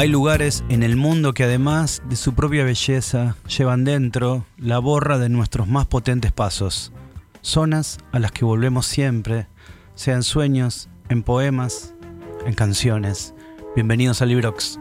Hay lugares en el mundo que además de su propia belleza llevan dentro la borra de nuestros más potentes pasos. Zonas a las que volvemos siempre, sean sueños, en poemas, en canciones. Bienvenidos a Librox.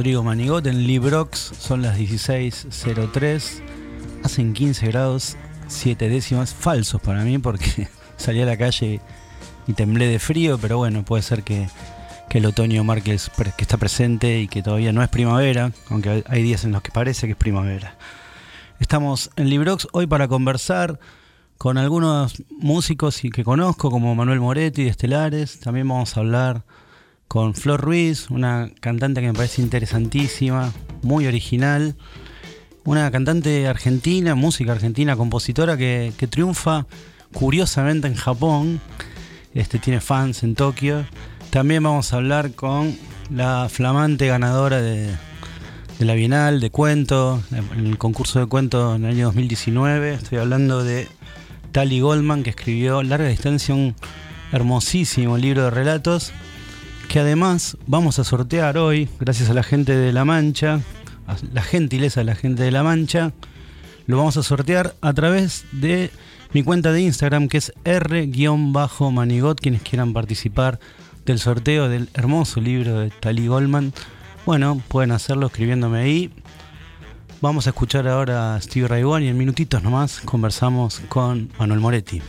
Rodrigo Manigot en Librox, son las 16.03, hacen 15 grados 7 décimas, falsos para mí porque salí a la calle y temblé de frío, pero bueno, puede ser que, el otoño marque que está presente y que todavía no es primavera, aunque hay días en los que parece que es primavera. Estamos en Librox hoy para conversar con algunos músicos que conozco, como Manuel Moretti de Estelares. También vamos a hablar con Flor Ruiz, una cantante que me parece interesantísima, muy original. Una cantante argentina, música argentina, compositora que, que triunfa curiosamente en Japón este, tiene fans en Tokio. También vamos a hablar con la flamante ganadora de, la Bienal de cuento, en el concurso de cuentos en el año 2019. Estoy hablando de Tali Goldman, que escribió Larga Distancia, un hermosísimo libro de relatos, que además vamos a sortear hoy, gracias a la gente de La Mancha, a la gentileza de la gente de La Mancha, lo vamos a sortear a través de mi cuenta de Instagram que es r-manigot, quienes quieran participar del sorteo del hermoso libro de Tali Goldman. Bueno, pueden hacerlo escribiéndome ahí. Vamos a escuchar ahora a Steve Ray y en minutitos nomás conversamos con Manuel Moretti.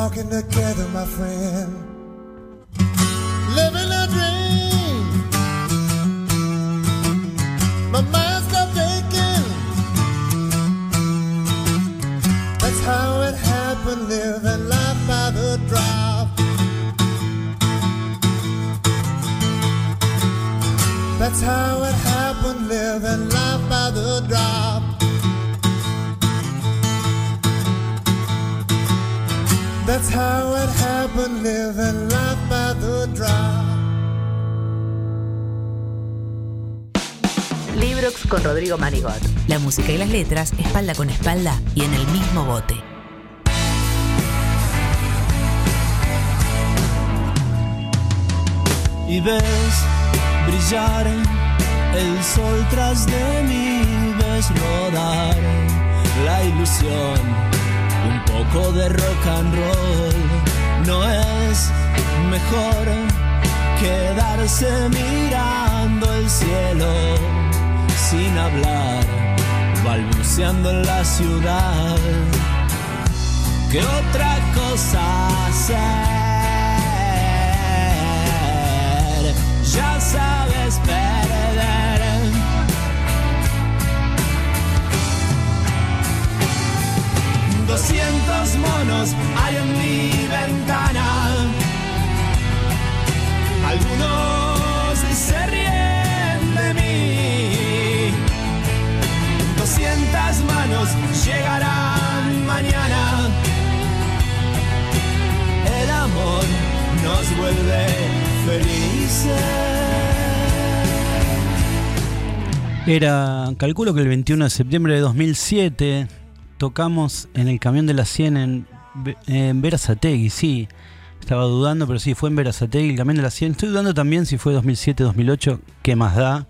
Walking together, my friend. How it happened, living life by the drop. Librox con Rodrigo Manigot. La música y las letras, espalda con espalda y en el mismo bote. y ves brillar el sol tras de mí, ves rodar la ilusión, un poco de rock and roll, no es mejor quedarse mirando el cielo sin hablar, balbuceando en la ciudad. ¿Qué otra cosa hacer? Ya sabes, pero 200 monos hay en mi ventana. Algunos se ríen de mí. 200 manos llegarán mañana. El amor nos vuelve felices. Era, calculo que el 21 de septiembre de 2007, tocamos en el camión de la 100 en, en Verazategui, sí. Estaba dudando, pero sí, fue en Verazategui, el camión de la 100. Estoy dudando también si fue 2007, 2008, qué más da.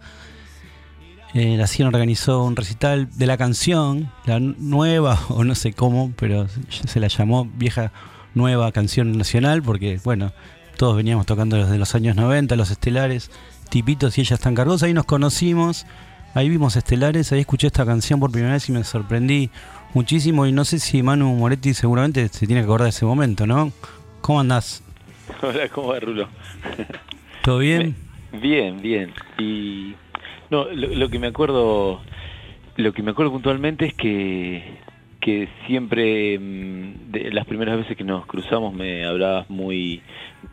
Eh, la 100 organizó un recital de la canción, la nueva, o no sé cómo, pero se la llamó vieja nueva canción nacional, porque bueno, todos veníamos tocando desde los años 90, los estelares, tipitos y ella están cargos. Ahí nos conocimos, ahí vimos estelares, ahí escuché esta canción por primera vez y me sorprendí muchísimo. Y no sé si Manu Moretti seguramente se tiene que acordar de ese momento, ¿no? ¿Cómo andás? Hola, ¿cómo va Rulo? ¿Todo bien? Bien, bien. Y no, lo, lo que me acuerdo, lo que me acuerdo puntualmente es que que siempre mm, de las primeras veces que nos cruzamos me hablabas muy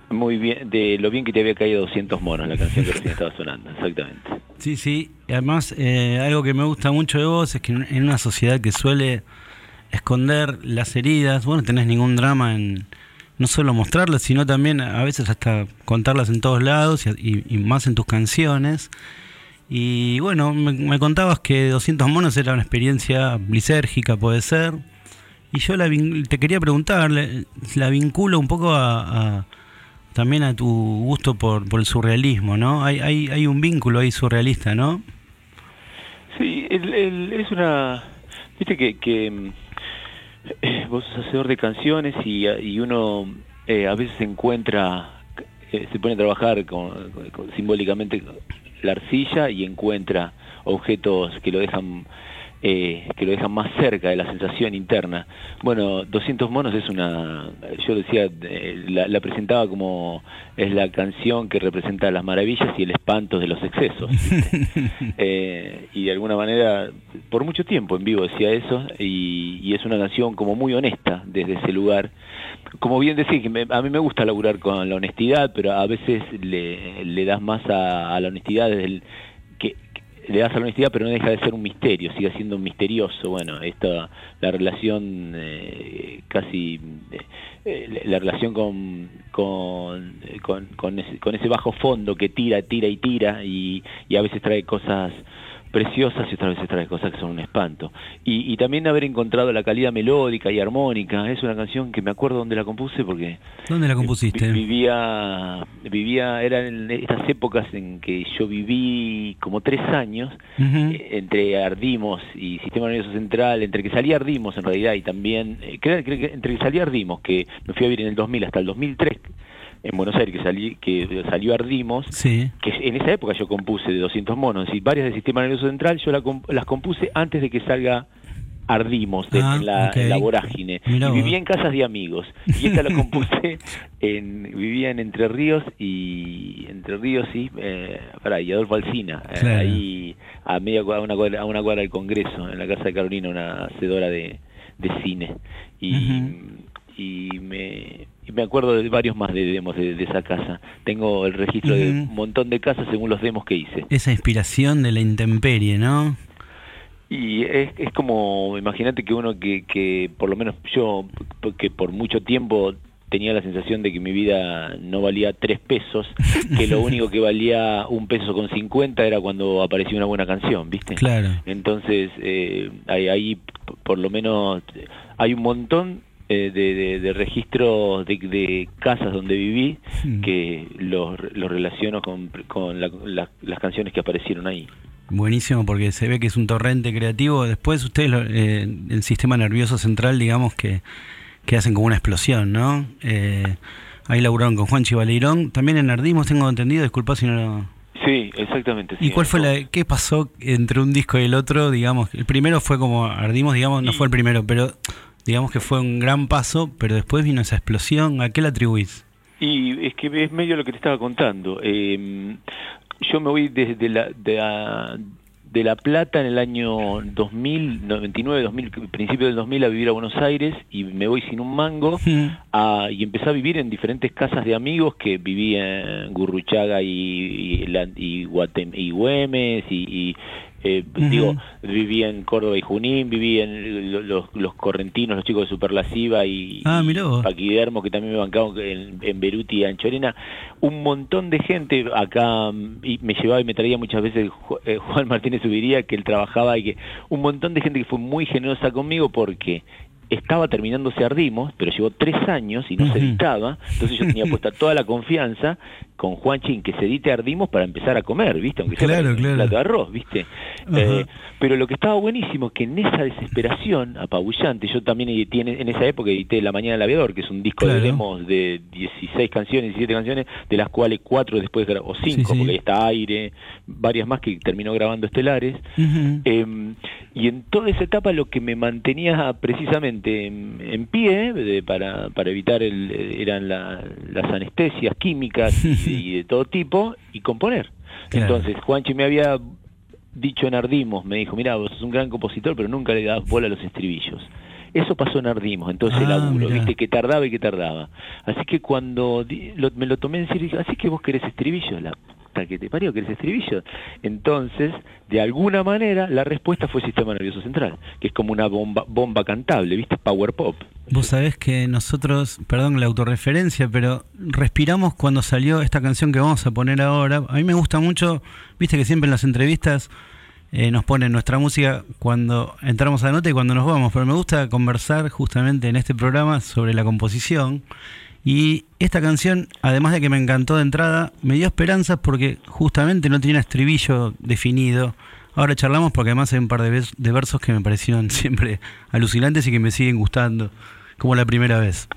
muy bien de lo bien que te había caído 200 monos la canción que recién estaba sonando, exactamente. Sí, sí. Y además, eh, algo que me gusta mucho de vos es que en una sociedad que suele esconder las heridas, vos no tenés ningún drama en no solo mostrarlas, sino también a veces hasta contarlas en todos lados y, más en tus canciones. Y bueno, me, contabas que 200 monos era una experiencia lisérgica, puede ser. Y yo la te quería preguntar, la vinculo un poco a- también a tu gusto por, por el surrealismo, ¿no? Hay, hay, hay un vínculo ahí surrealista, ¿no? Sí, el- es una... Viste que, que mm, vos sos hacedor de canciones y, y uno eh, a veces encuentra, eh, se pone a trabajar con- con- simbólicamente la arcilla y encuentra objetos que lo dejan eh, que lo dejan más cerca de la sensación interna. Bueno, 200 monos es una, yo decía, eh, la, la presentaba como es la canción que representa las maravillas y el espanto de los excesos. Eh, y de alguna manera, por mucho tiempo en vivo decía eso, y, y es una canción como muy honesta desde ese lugar. Como bien decía, que me- a mí me gusta laburar con la honestidad, pero a veces le, le das más a, a la honestidad desde el, le das a la honestidad, pero no deja de ser un misterio, sigue siendo misterioso. Bueno, esta, la relación eh, casi, eh, la relación con, con, con, con, ese, con ese bajo fondo que tira, tira y tira y, y a veces trae cosas preciosas y otras veces trae cosas que son un espanto. Y, y, también haber encontrado la calidad melódica y armónica, es una canción que me acuerdo dónde la compuse porque... ¿Dónde la compusiste? Vivía, vivía, eran estas épocas en que yo viví como tres años uh -huh. entre Ardimos y Sistema Nervioso Central, entre que salía Ardimos en realidad y también, eh, entre que salía Ardimos, que me fui a vivir en el 2000 hasta el 2003, en Buenos Aires que, salí, que salió Ardimos, sí. que en esa época yo compuse de 200 monos, y varias del Sistema Nervioso Central yo la, las compuse antes de que salga Ardimos de, ah, en, la, okay. en, la, vorágine. Mirá y vivía en casas de amigos. Y esta la compuse en, vivía en Entre Ríos y Entre Ríos y eh, para y Adolfo Alsina, claro. eh, ahí a media a una cuadra, a una cuadra del Congreso, en la casa de Carolina, una hacedora de, de cine. Y, uh -huh. y me y me acuerdo de varios más de demos de, de esa casa. Tengo el registro uh -huh. de un montón de casas según los demos que hice. Esa inspiración de la intemperie, ¿no? Y es, es como, imagínate que uno que, que, por lo menos yo, que por mucho tiempo tenía la sensación de que mi vida no valía tres pesos, que lo único que valía un peso con cincuenta era cuando aparecía una buena canción, ¿viste? Claro. Entonces, eh, ahí, ahí por lo menos hay un montón eh, de, de, de, registros de, de, casas donde viví Hmm. que los, los relaciono con, con la, la, las canciones que aparecieron ahí. Buenísimo, porque se ve que es un torrente creativo. Después ustedes, eh, el sistema nervioso central, digamos que, que hacen como una explosión, ¿no? Eh, ahí laburaron con Juan Chivaleirón. También en Ardimos, tengo entendido, disculpa si no lo... Sí, exactamente. Sí, ¿Y cuál fue la, qué pasó entre un disco y el otro? Digamos, el primero fue como Ardimos, digamos, no fue el primero, pero digamos que fue un gran paso, pero después vino esa explosión. ¿A qué la atribuís? Y es que es medio lo que te estaba contando. Eh, yo me voy desde la, de, la, de La Plata en el año 2000, 99, 2000, principio del 2000 a vivir a Buenos Aires y me voy sin un mango a, y empecé a vivir en diferentes casas de amigos que vivía en Gurruchaga y, y, y, Guatem, y Güemes y eh, uh -huh. digo, vivía en Córdoba y Junín, vivía en los, los correntinos, los chicos de Superlasiva y, ah, y Paquidermo, que también me bancaban en, en Beruti y Anchorena. Un montón de gente acá, y me llevaba y me traía muchas veces eh, Juan Martínez Subiría, que él trabajaba y que un montón de gente que fue muy generosa conmigo porque estaba terminándose Ardimos, pero llevó tres años y no uh -huh. se editaba, entonces yo tenía puesta toda la confianza con Juan Chin que se edite Ardimos para empezar a comer, ¿viste? Aunque sea claro, un claro. plato de arroz, ¿viste? Eh, pero lo que estaba buenísimo que en esa desesperación apabullante, yo también edité en esa época edité La Mañana del Aviador, que es un disco claro. de demos de 16 canciones, 17 canciones, de las cuales cuatro después, o cinco, sí, sí. porque ahí está Aire, varias más que terminó grabando Estelares. Uh -huh. eh, y en toda esa etapa lo que me mantenía precisamente en, en pie de, para, para evitar el, eran la, las anestesias químicas y, de todo tipo y componer. Claro. Entonces Juanchi me había dicho en Ardimos, me dijo, mira, vos sos un gran compositor, pero nunca le das bola a los estribillos. Eso pasó en Ardimos, entonces ah, laburo, viste, que tardaba y que tardaba. Así que cuando lo, me lo tomé en serio, dije, así que vos querés estribillos, la que te parió, que eres estribillo. Entonces, de alguna manera, la respuesta fue sistema nervioso central, que es como una bomba, bomba cantable, ¿viste? Power pop. Vos sabés que nosotros, perdón la autorreferencia, pero respiramos cuando salió esta canción que vamos a poner ahora. A mí me gusta mucho, viste que siempre en las entrevistas eh, nos ponen nuestra música cuando entramos a la nota y cuando nos vamos, pero me gusta conversar justamente en este programa sobre la composición. Y esta canción, además de que me encantó de entrada, me dio esperanzas porque justamente no tenía estribillo definido. Ahora charlamos porque además hay un par de, de versos que me parecieron siempre alucinantes y que me siguen gustando, como la primera vez.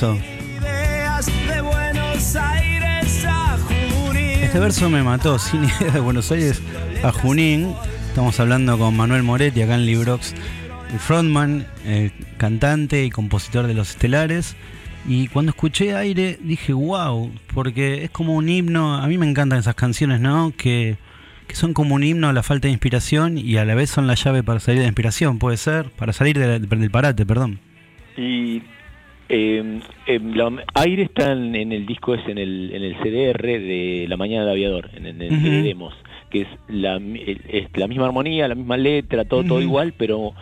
Verso. Este verso me mató, sin idea de Buenos Aires a Junín. Estamos hablando con Manuel Moretti acá en Librox, el frontman, el cantante y compositor de Los Estelares. Y cuando escuché aire dije, wow, porque es como un himno, a mí me encantan esas canciones, ¿no? Que, son como un himno a la falta de inspiración y a la vez son la llave para salir de la inspiración, puede ser, para salir de la- del parate, perdón. Y eh, la- aire está en, en el disco, es en el, en el CDR de La Mañana del Aviador, en, en el de demos, que es la, es la misma armonía, la misma letra, todo, todo igual, pero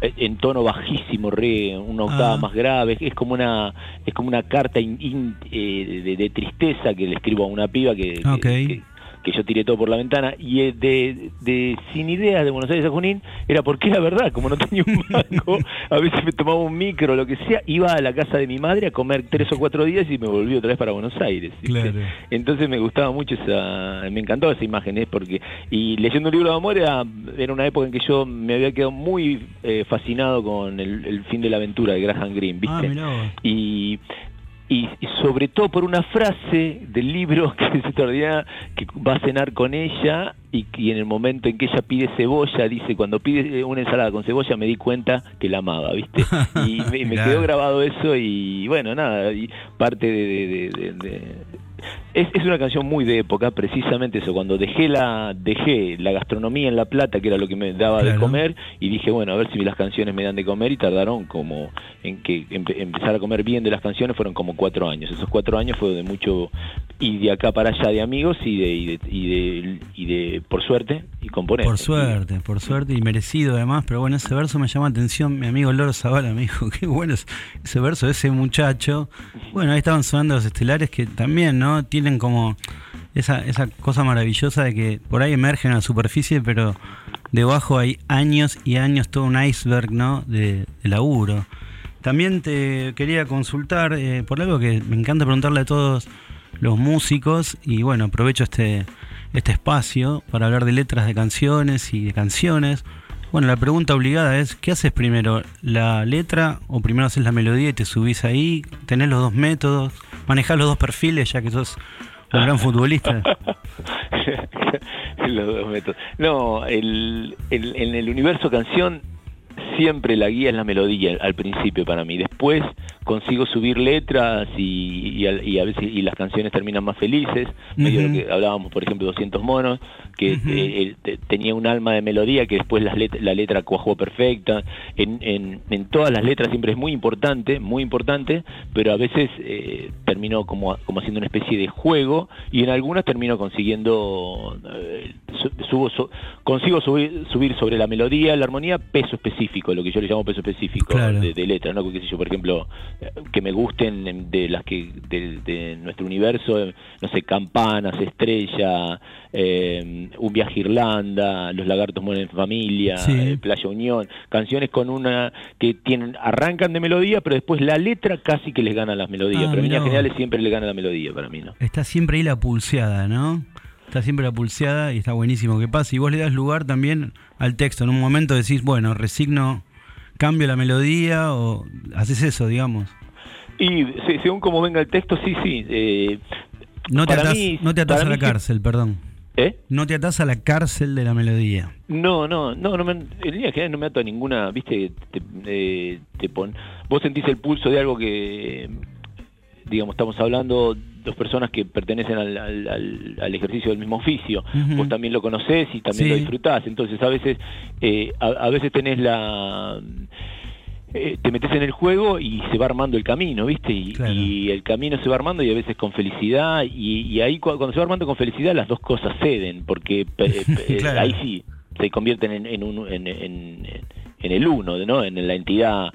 eh, en tono bajísimo, re, una octava Ah. más grave, es como una es como una carta in- in- eh, de, de tristeza que le escribo a una piba que, que- Ok. que- que yo tiré todo por la ventana y eh, de, de sin ideas de Buenos Aires a Junín era porque era verdad, como no tenía un mango, a veces me tomaba un micro, lo que sea, iba a la casa de mi madre a comer tres o cuatro días y me volví otra vez para Buenos Aires. Entonces me gustaba mucho esa, me encantó esa imagen, ¿eh? porque y leyendo un libro de amor era, era una época en que yo me había quedado muy eh, fascinado con el, el fin de la aventura de Graham Greene, ¿viste? Ah, y, y, y sobre todo por una frase del libro que es extraordinaria, que va a cenar con ella y, que en el momento en que ella pide cebolla, dice, cuando pide una ensalada con cebolla me di cuenta que la amaba, ¿viste? Y me, quedó grabado eso y bueno, nada, y parte de... de- de- de- de- es, es una canción muy de época, precisamente eso, cuando dejé la dejé la gastronomía en La Plata, que era lo que me daba de comer, y dije, bueno, a ver si las canciones me dan de comer, y tardaron como en que empe- empezar a comer bien de las canciones, fueron como cuatro años. Esos cuatro años fue de mucho, y de acá para allá de amigos, y de, y de, y de, y de por suerte, y componer. Por suerte, por suerte y merecido además, pero bueno, ese verso me llama la atención. Mi amigo Loro Zavala me dijo, qué bueno es ese verso de ese muchacho. Bueno, ahí estaban sonando los estelares que también, ¿no? Como esa, esa cosa maravillosa de que por ahí emergen a la superficie, pero debajo hay años y años, todo un iceberg, ¿no? De, de laburo. También te quería consultar eh, por algo que me encanta preguntarle a todos los músicos y bueno, aprovecho este, este espacio para hablar de letras de canciones y de canciones. Bueno, la pregunta obligada es, ¿qué haces primero? ¿La letra o primero haces la melodía y te subís ahí? ¿Tenés los dos métodos? ¿Manejás los dos perfiles ya que sos un gran futbolista? Los dos métodos. No, el, el- en el universo canción siempre la guía es la melodía al principio para mí. Después consigo subir letras y, y al- y a veces y las canciones terminan más felices. Medio lo que hablábamos, por ejemplo, 200 monos, que Ujú. eh, te- tenía un alma de melodía que después las let- la letra cuajó perfecta. En, en- en todas las letras siempre es muy importante, muy importante, pero a veces eh, termino como, como haciendo una especie de juego y en algunas termino consiguiendo, eh, su- subo, su- consigo subir, subir sobre la melodía, la armonía, peso específico, lo que yo le llamo peso específico Claro. de, de letra, ¿no? Qué sé yo, por ejemplo, que me gusten em, de las que de, de nuestro universo, eh, no sé, Campanas, Estrella, eh, Un viaje a Irlanda, Los lagartos mueren en familia, Sí. eh, Playa Unión, canciones con una que tienen arrancan de melodía, pero después la letra casi que les gana las melodías, Ah, pero en líneas generales siempre le gana la melodía para mí, ¿no? Está siempre ahí la pulseada, ¿no? Está siempre la pulseada y está buenísimo que pase. Y vos le das lugar también al texto. En un momento decís, bueno, resigno, cambio la melodía o haces eso, digamos. Y se- según como venga el texto, sí, sí. eh, No te atás, mí- no te atás para a la cárcel, perdón. ¿Eh? No te atás a la cárcel de la melodía. No, no, no, no me, en líneas generales no me ato a ninguna, viste, te, eh, te pon, vos sentís el pulso de algo que, digamos, estamos hablando dos personas que pertenecen al, al- al- al ejercicio del mismo oficio, Ujú. vos también lo conocés y también lo disfrutás, entonces a veces, eh, a, a veces tenés la... eh, te metes en el juego y se va armando el camino, ¿viste? Y, Claro. y el camino se va armando y a veces con felicidad y, y ahí cu- cuando se va armando con felicidad las dos cosas ceden, porque eh, eh, Claro. ahí sí se convierten en, en, un- en, en- en el uno, ¿no? En la entidad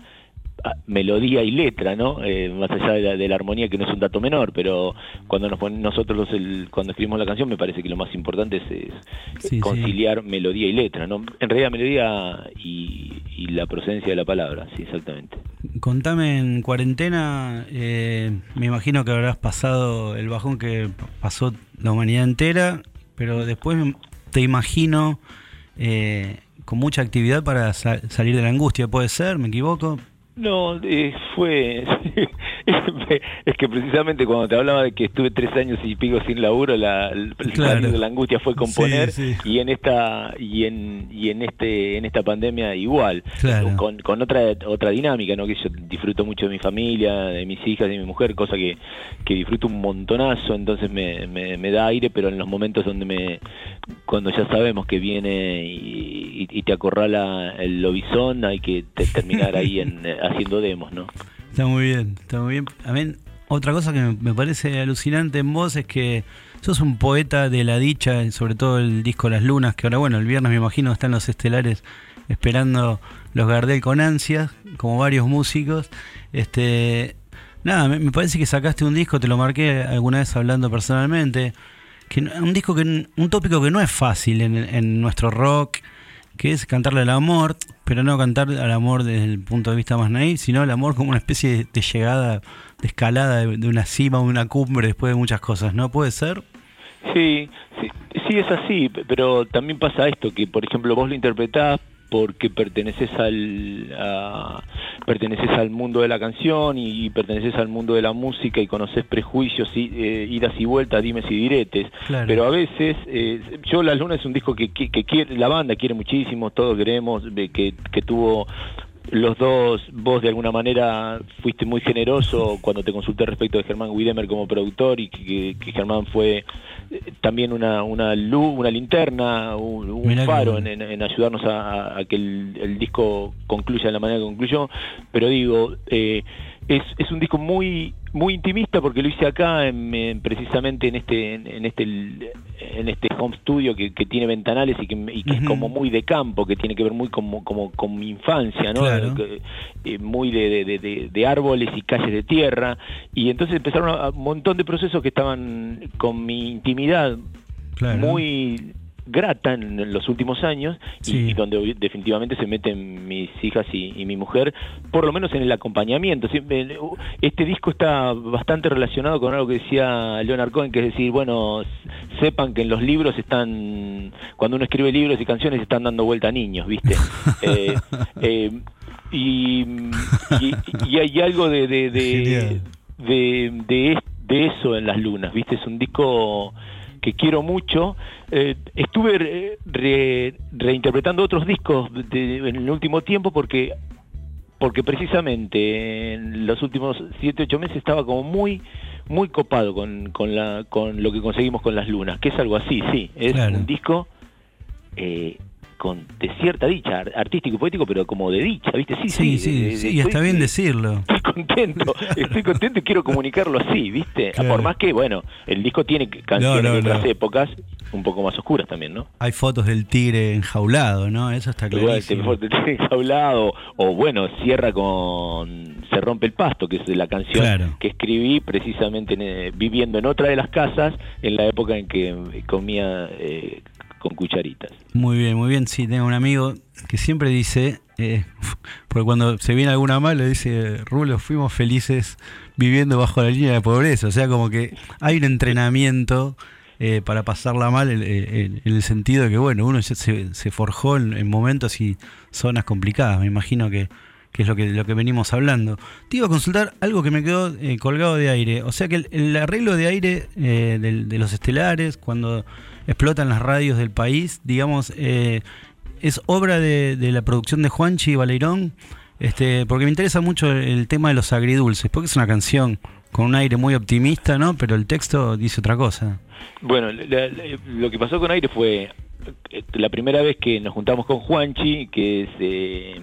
melodía y letra, ¿no? Eh, más allá de la, de la armonía que no es un dato menor, pero cuando nos pon- nosotros los, el- cuando escribimos la canción me parece que lo más importante es, es Sí, sí. conciliar melodía y letra, ¿no? En realidad melodía y, y la procedencia de la palabra, sí, exactamente. Contame en cuarentena, eh, me imagino que habrás pasado el bajón que pasó la humanidad entera, pero después te imagino eh, con mucha actividad para sa- salir de la angustia, ¿puede ser? ¿Me equivoco? No, eh, fue es que precisamente cuando te hablaba de que estuve tres años y pico sin laburo, la, Claro. angustia fue componer Sí, sí. y en esta y en y en este en esta pandemia igual, Claro. con, con otra otra dinámica, ¿no? Que yo disfruto mucho de mi familia, de mis hijas, de mi mujer, cosa que, que disfruto un montonazo, entonces me, me, me da aire, pero en los momentos donde me cuando ya sabemos que viene y, y- y te acorrala el lobizón, hay que te- terminar ahí en, eh, haciendo demos, ¿no? Está muy bien, está muy bien. A mí, otra cosa que me, parece alucinante en vos es que sos un poeta de la dicha, sobre todo el disco Las Lunas, que ahora, bueno, el viernes me imagino están los estelares esperando los Gardel con ansias, como varios músicos. Este, nada, me, parece que sacaste un disco, te lo marqué alguna vez hablando personalmente, que un disco que un tópico que no es fácil en nuestro rock, que es cantarle al amor, pero no cantar al amor desde el punto de vista más naif, sino al amor como una especie de, llegada, de escalada de, una cima, de una cumbre después de muchas cosas, ¿no puede ser? Sí, sí, sí es así, pero también pasa esto, que por ejemplo vos lo interpretás porque perteneces al a- perteneces al mundo de la canción y, perteneces al mundo de la música y conoces prejuicios y eh, idas y vueltas, dimes y diretes. Claro. Pero a veces, eh, yo Las Lunas es un disco que, que, que quiere, la banda quiere muchísimo, todos queremos, que, que tuvo los dos, vos de alguna manera fuiste muy generoso cuando te consulté respecto de Germán Widemer como productor y que, que Germán fue eh, también una, una luz, una linterna, un, faro en, en- en ayudarnos a, a que el, el disco concluya de la manera que concluyó. Pero digo, eh, es, es un disco muy muy intimista porque lo hice acá en- en- precisamente en este en, en este en este home studio que, que tiene ventanales y que, y que es como muy de campo que tiene que ver muy como como con mi infancia no Claro. Eh, muy de, de- de- de- de árboles y calles de tierra y entonces empezaron a- a un montón de procesos que estaban con mi intimidad Claro. muy grata en, los últimos años y, Sí. y donde definitivamente se meten mis hijas y, y mi mujer, por lo menos en el acompañamiento. Este disco está bastante relacionado con algo que decía Leonard Cohen, que es decir, bueno, sepan que en los libros están, cuando uno escribe libros y canciones están dando vuelta a niños, ¿viste? Eh, eh, y, y, y hay algo de, de, de, de, de eso en las lunas, ¿viste? Es un disco que quiero mucho. Eh, estuve re- re- reinterpretando otros discos de- en el último tiempo porque porque precisamente en los últimos 7, 8 meses estaba como muy muy copado con, con, la, con lo que conseguimos con las lunas, que es algo así, sí, es Claro. un disco eh, con de cierta dicha, ar- artístico y poético, pero como de dicha, ¿viste? Sí, Sí, sí, sí, de- de- sí, de- y está estoy- bien decirlo. Estoy contento, estoy contento y quiero comunicarlo así, ¿viste? Claro. Por más que, bueno, el disco tiene canciones No, no, de otras no. épocas un poco más oscuras también, ¿no? Hay fotos del tigre enjaulado, ¿no? Eso está Igual clarísimo. te tiene enjaulado, o bueno, cierra con Se rompe el pasto, que es la canción Claro. que escribí precisamente en, eh, viviendo en otra de las casas en la época en que comía eh, con cucharitas. Muy bien, muy bien. Sí, tengo un amigo que siempre dice, eh, porque cuando se viene alguna mala, dice, Rulo, fuimos felices viviendo bajo la línea de pobreza. O sea, como que hay un entrenamiento eh, para pasarla mal en, el sentido de que, bueno, uno se, se forjó en, en momentos y zonas complicadas. Me imagino que, es lo que, lo que venimos hablando. Te iba a consultar algo que me quedó eh, colgado de aire. O sea que el, arreglo de aire de los estelares, cuando explotan las radios del país, digamos, eh, es obra de, la producción de Juanchi y Baleirón. Este, porque me interesa mucho el tema de los agridulces, porque es una canción con un aire muy optimista, ¿no? Pero el texto dice otra cosa. Bueno, la- la- lo que pasó con Aire fue eh, la primera vez que nos juntamos con Juanchi, que es eh,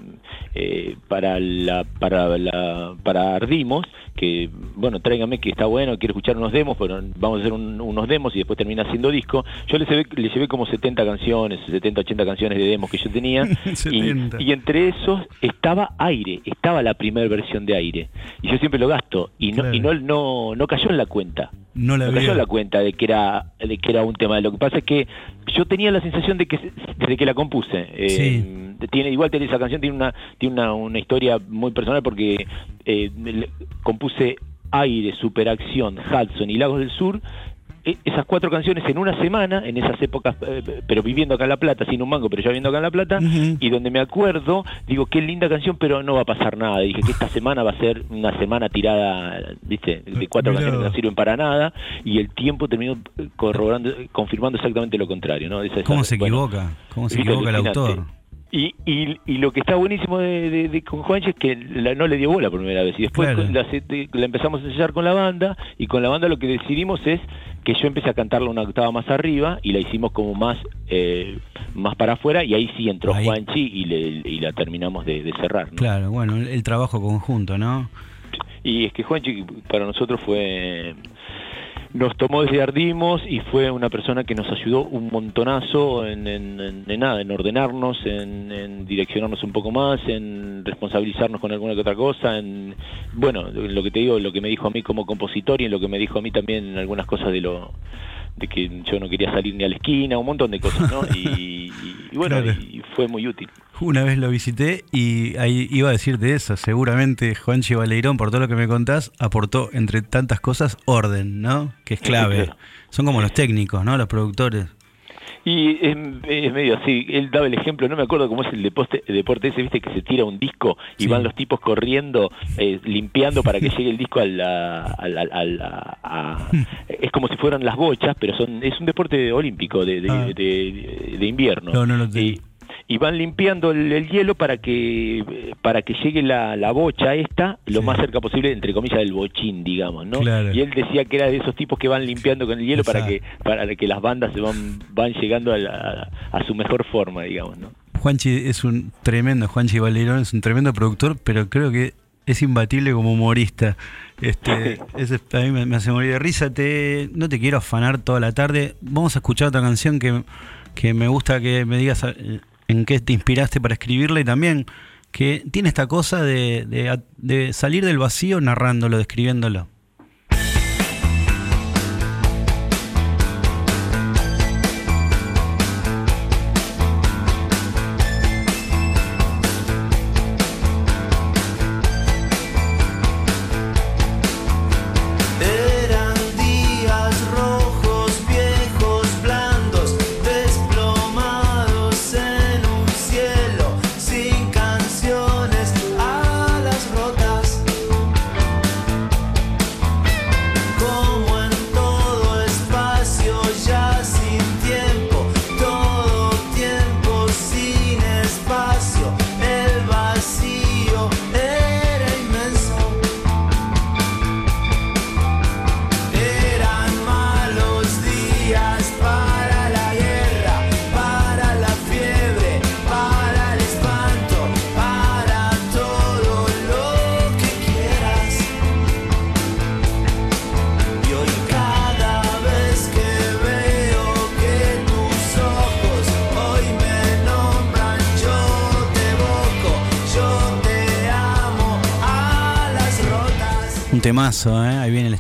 eh, para la para la para Ardimos, que bueno, tráigame que está bueno, quiero escuchar unos demos, pero vamos a hacer un- unos demos y después termina haciendo disco. Yo le llevé, le llevé como 70 canciones, 70, 80 canciones de demos que yo tenía. 70. y, y entre esos estaba Aire, estaba la primera versión de Aire. Y yo siempre lo gasto y no, Claro. y no, no, no cayó en la cuenta No la me cayó en la cuenta de que era de que era un tema. Lo que pasa es que yo tenía la sensación de que desde que la compuse, eh, Sí. tiene igual esa canción tiene una tiene una, una historia muy personal porque eh, compuse Aire, Superacción, Hudson y Lagos del Sur esas cuatro canciones en una semana, en esas épocas, eh, pero viviendo acá en La Plata, sin un mango, pero ya viviendo acá en La Plata, y donde me acuerdo, digo, qué linda canción, pero no va a pasar nada. Dije que esta semana va a ser una semana tirada, ¿viste? De cuatro Mirá. canciones que no sirven para nada, y el tiempo terminó eh, corroborando, confirmando exactamente lo contrario, ¿no? Esa- esa- ¿Cómo se bueno, equivoca? ¿Cómo se equivoca el autor? Y, y, y lo que está buenísimo de, de- de con Juanchi es que la- no le dio bola por primera vez. Y después Claro. la, la empezamos a ensayar con la banda y con la banda lo que decidimos es que yo empecé a cantarla una octava más arriba y la hicimos como más eh, más para afuera y ahí sí entró Ahí. Juanchi y, le, y la terminamos de, de cerrar. ¿no? Claro, bueno, el, el trabajo conjunto, ¿no? Y es que Juanchi para nosotros fue nos tomó desde Ardimos y fue una persona que nos ayudó un montonazo en, en- en- en nada, en ordenarnos, en, direccionarnos un poco más, en responsabilizarnos con alguna que otra cosa, en bueno, lo que te digo, lo que me dijo a mí como compositor y en lo que me dijo a mí también en algunas cosas de lo de que yo no quería salir ni a la esquina, un montón de cosas, ¿no? Y, y bueno, Claro. y fue muy útil. Una vez lo visité y ahí iba a decirte eso. Seguramente Juanchi Baleirón, por todo lo que me contás, aportó entre tantas cosas orden, ¿no? Que es clave. Claro. Son como los técnicos, ¿no? Los productores. Y es, es medio así, él daba el ejemplo, no me acuerdo cómo es el deporte, el deporte ese, viste, que se tira un disco y Sí. van los tipos corriendo, eh, limpiando para que llegue el disco a la... a la- a a- es como si fueran las bochas, pero son es un deporte olímpico de, de, Ah. de- de invierno. No, no tengo. y, y van limpiando el, el hielo para que para que llegue la, la bocha esta lo Sí. más cerca posible, entre comillas, del bochín, digamos, ¿no? Claro. Y él decía que era de esos tipos que van limpiando con el hielo para que para que las bandas se van van llegando a, la- a su mejor forma, digamos, ¿no? Juanchi es un tremendo, Juanchi Baleirón es un tremendo productor, pero creo que es imbatible como humorista. Este, ese a mí me, me hace morir de risa. Te, no te quiero afanar toda la tarde. Vamos a escuchar otra canción que, que me gusta que me digas eh, en qué te inspiraste para escribirla y también que tiene esta cosa de, de- de salir del vacío narrándolo, describiéndolo.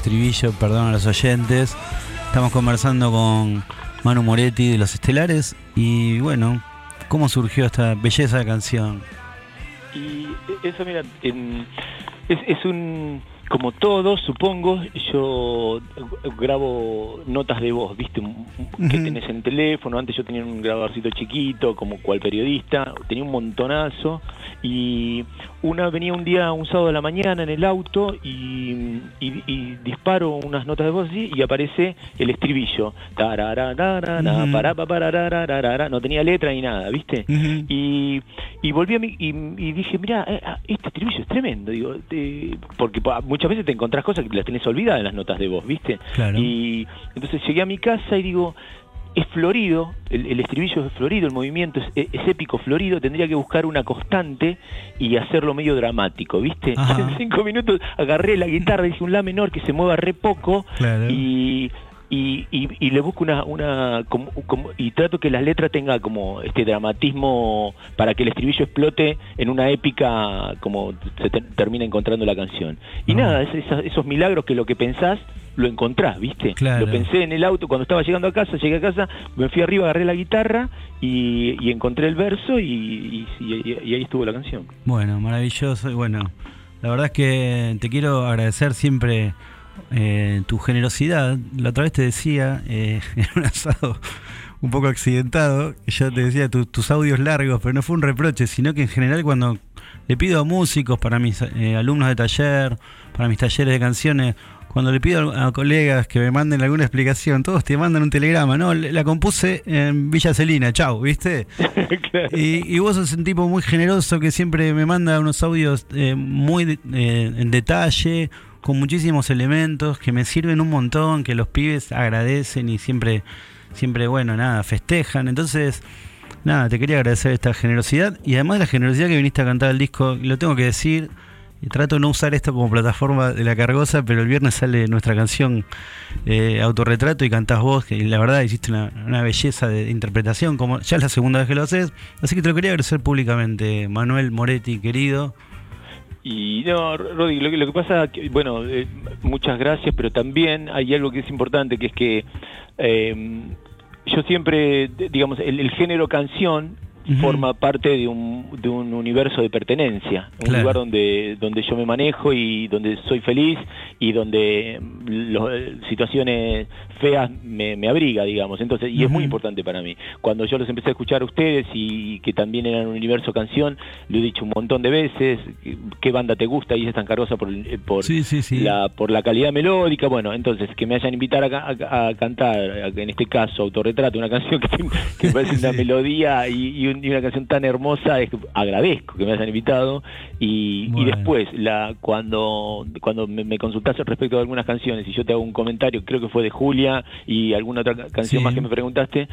Estribillo, perdón a los oyentes. Estamos conversando con Manu Moretti de Los Estelares y bueno, ¿cómo surgió esta belleza de canción? Y eso, mira, es un. Como todo, supongo, yo grabo notas de voz, ¿viste? Que Ujú. tenés en el teléfono. Antes yo tenía un grabadorcito chiquito, como cual periodista. Tenía un montonazo. Y una venía un día, un sábado de la mañana en el auto y, y- y disparo unas notas de voz así y aparece el estribillo. No tenía letra ni nada, ¿viste? Ujú. Y, y volví a mí y, y dije, mira, este estribillo es tremendo, digo, te- porque pa- muchas veces te encontrás cosas que las tenés olvidadas en las notas de voz, ¿viste? Claro. Y entonces llegué a mi casa y digo, es florido, el, el estribillo es florido, el movimiento es, es épico, florido, tendría que buscar una constante y hacerlo medio dramático, ¿viste? Ajá. En cinco minutos agarré la guitarra, dije un la menor que se mueva re poco Claro. y, y, y, y le busco una, una como, como- y trato que la letra tenga como este dramatismo para que el estribillo explote en una épica como se ter- termina encontrando la canción. Y Ah. nada, es- esos milagros que lo que pensás lo encontrás, ¿viste? Claro. Lo pensé en el auto cuando estaba llegando a casa, llegué a casa, me fui arriba, agarré la guitarra y, y encontré el verso y, y- y- y ahí estuvo la canción. Bueno, maravilloso. Y bueno, la verdad es que te quiero agradecer siempre eh, tu generosidad. La otra vez te decía, eh, en un asado un poco accidentado, yo te decía tu- tus audios largos, pero no fue un reproche, sino que en general cuando le pido a músicos, para mis eh, alumnos de taller, para mis talleres de canciones, cuando le pido a, a colegas que me manden alguna explicación, todos te mandan un telegrama, ¿no? La compuse en Villa Celina, chau, ¿viste? Claro. Y, y vos sos un tipo muy generoso que siempre me manda unos audios eh, muy eh, en detalle, con muchísimos elementos, que me sirven un montón, que los pibes agradecen y siempre, siempre, bueno, nada, festejan. Entonces, nada, te quería agradecer esta generosidad y además la generosidad que viniste a cantar el disco, lo tengo que decir. Trato de no usar esto como plataforma de la cargosa, pero el viernes sale nuestra canción eh, Autorretrato y cantás vos, que la verdad hiciste una, una belleza de interpretación, como ya es la segunda vez que lo haces. Así que te lo quería agradecer públicamente, Manuel Moretti, querido. Y no, Rodi, lo que, lo que pasa, que, bueno, eh, muchas gracias, pero también hay algo que es importante, que es que eh, yo siempre, digamos, el, el género canción forma parte de un, de un universo de pertenencia, un Claro. lugar donde, donde yo me manejo y donde soy feliz y donde mm, lo- situaciones feas me, me abriga, digamos. Entonces, y es muy importante para mí. Cuando yo los empecé a escuchar a ustedes y que también eran un universo canción, lo he dicho un montón de veces, qué- banda te gusta y es tan cargosa por, el- por, Sí, sí, sí. La, por la calidad melódica, bueno, entonces que me hayan invitado a, a- a cantar, a- en este caso, Autorretrato, una canción que, que me parece una melodía y, y un- y una canción tan hermosa, es que agradezco que me hayan invitado y, después, la cuando cuando me, me consultaste respecto de algunas canciones y yo te hago un comentario, creo que fue de Julia y alguna otra ca- canción Sí. más que me preguntaste,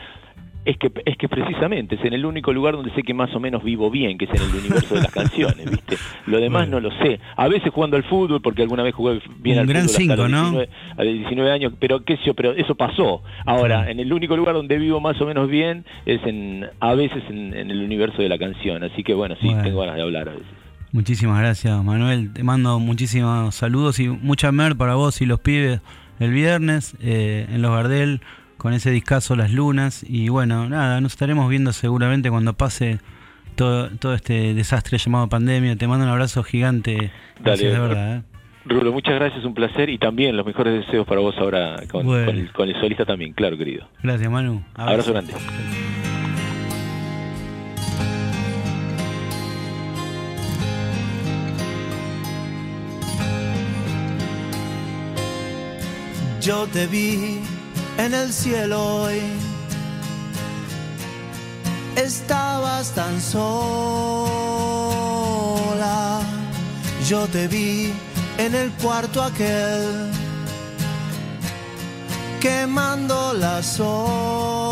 es que es que precisamente es en el único lugar donde sé que más o menos vivo bien, que es en el universo de las canciones, ¿viste? Lo demás Bueno. no lo sé. A veces jugando al fútbol, porque alguna vez jugué bien Un al gran fútbol cinco, ¿no? 19, a los 19 años, pero qué sé yo, pero eso pasó. Ahora, en el único lugar donde vivo más o menos bien es en a veces en, en el universo de la canción, así que bueno, sí, Bueno. tengo ganas de hablar a veces. Muchísimas gracias, Manuel. Te mando muchísimos saludos y mucha mer para vos y los pibes el viernes eh, en Los Gardel con ese discazo Las Lunas. Y bueno, nada, nos estaremos viendo seguramente cuando pase todo, todo este desastre llamado pandemia. Te mando un abrazo gigante. Gracias, de verdad. ¿eh? Rulo, muchas gracias, un placer y también los mejores deseos para vos ahora con, Bueno. con el, con el solista también, claro, querido. Gracias, Manu. Abrazo grande. Yo te vi en el cielo hoy. Estabas tan sola. Yo te vi en el cuarto aquel. Quemando las horas.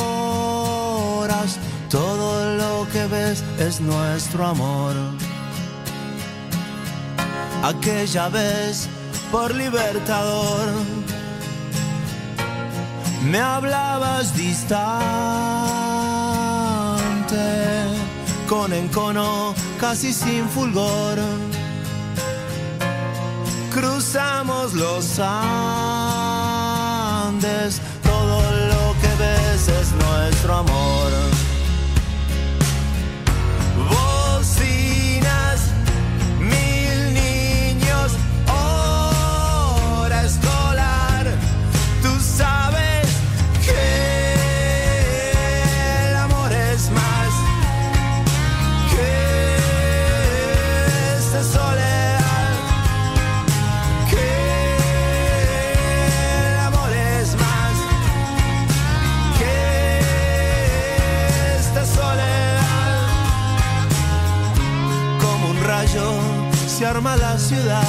Todo lo que ves es nuestro amor. Aquella vez por Libertador me hablabas distante, con encono casi sin fulgor. Cruzamos los Andes, todo lo que ves es nuestro amor. Se arma la ciudad.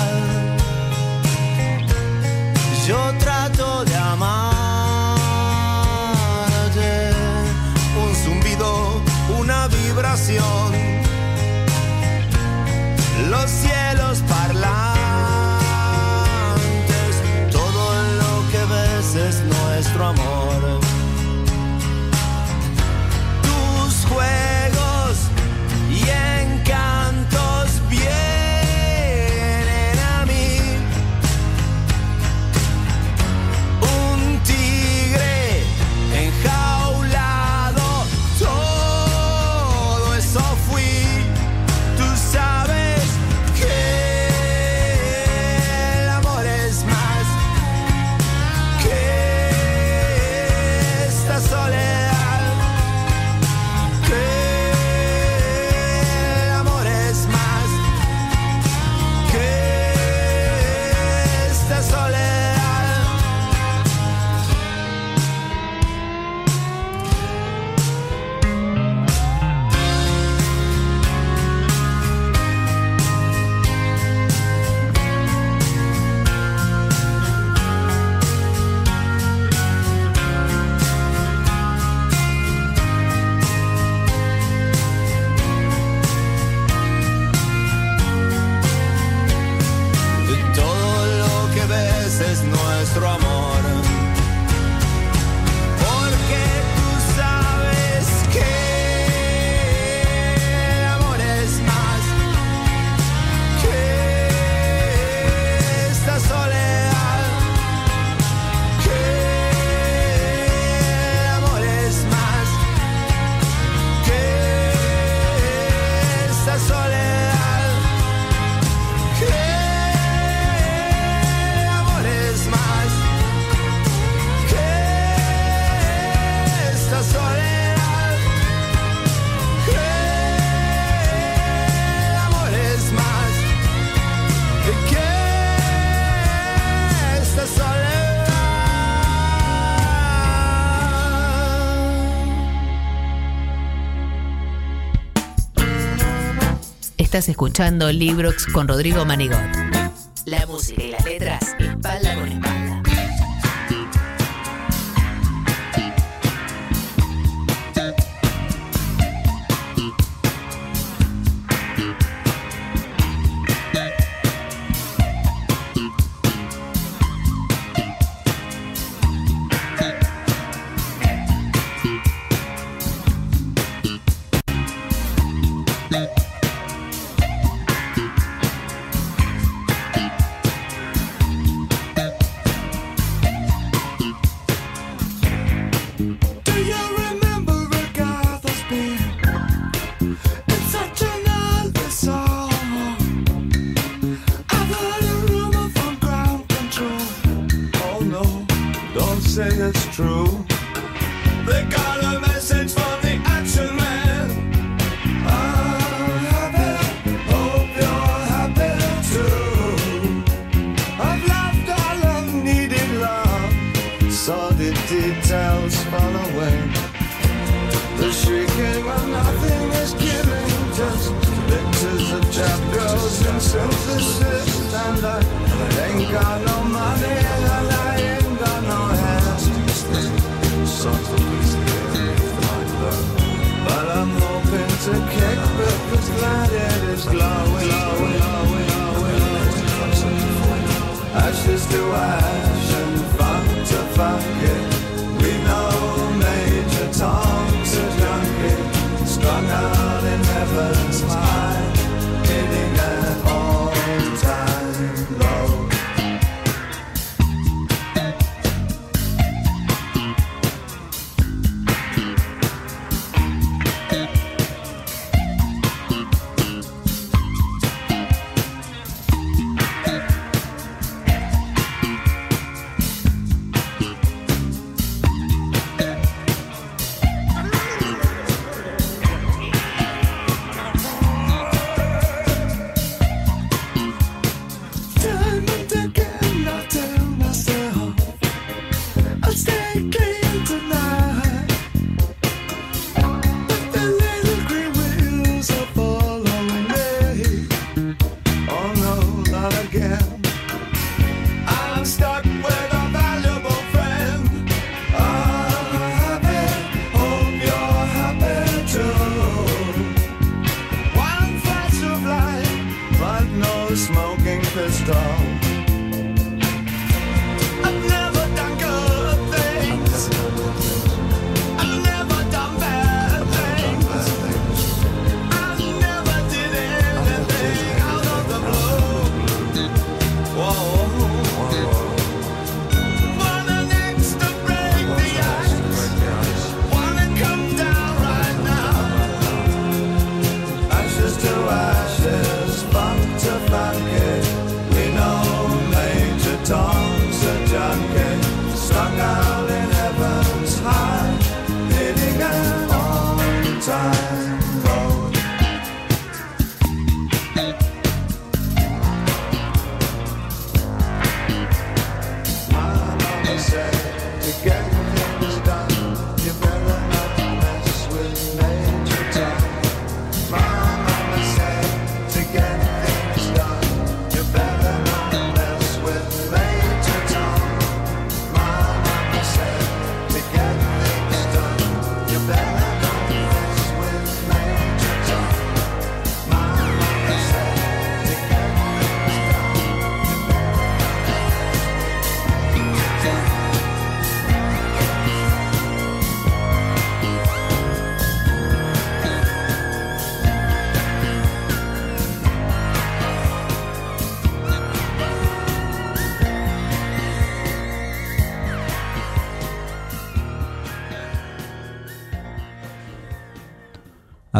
Yo trato de amarte. Un zumbido, una vibración. Estás escuchando Librox con Rodrigo Manigot.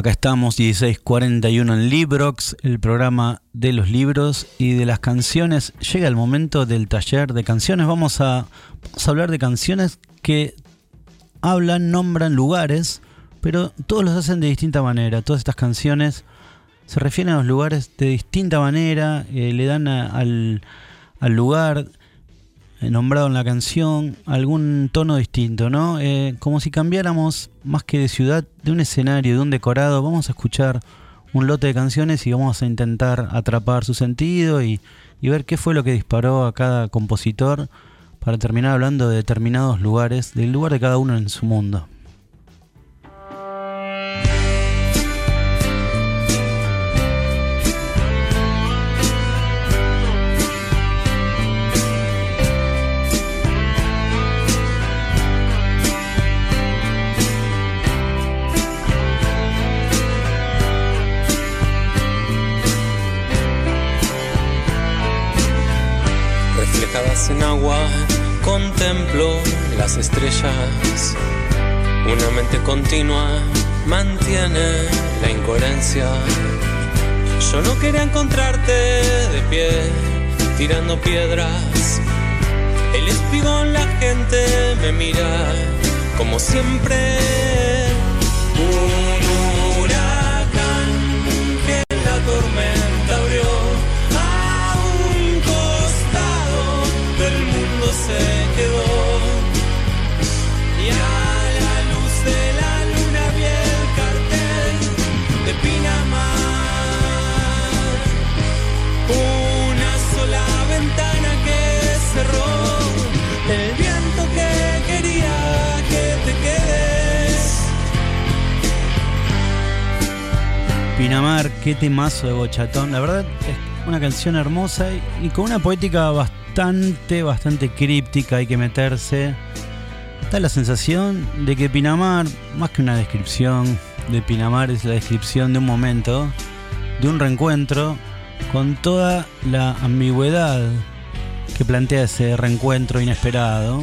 Acá estamos, 16.41 en Librox, el programa de los libros y de las canciones. Llega el momento del taller de canciones. Vamos a, hablar de canciones que hablan, nombran lugares, pero todos los hacen de distinta manera. Todas estas canciones se refieren a los lugares de distinta manera, eh, le dan al, al lugar, nombrado en la canción, algún tono distinto, ¿no? Eh, como si cambiáramos más que de ciudad, de un escenario, de un decorado, vamos a escuchar un lote de canciones y vamos a intentar atrapar su sentido y ver qué fue lo que disparó a cada compositor para terminar hablando de determinados lugares, del lugar de cada uno en su mundo. En agua, contemplo las estrellas. Una mente continua mantiene la incoherencia. Yo no quería encontrarte de pie, tirando piedras. El espigón, la gente me mira como siempre. Pinamar, qué temazo de Bochatón. La verdad es una canción hermosa y, con una poética bastante, bastante críptica. Hay que meterse. Da la sensación de que Pinamar, más que una descripción de Pinamar, es la descripción de un momento, de un reencuentro, con toda la ambigüedad que plantea ese reencuentro inesperado.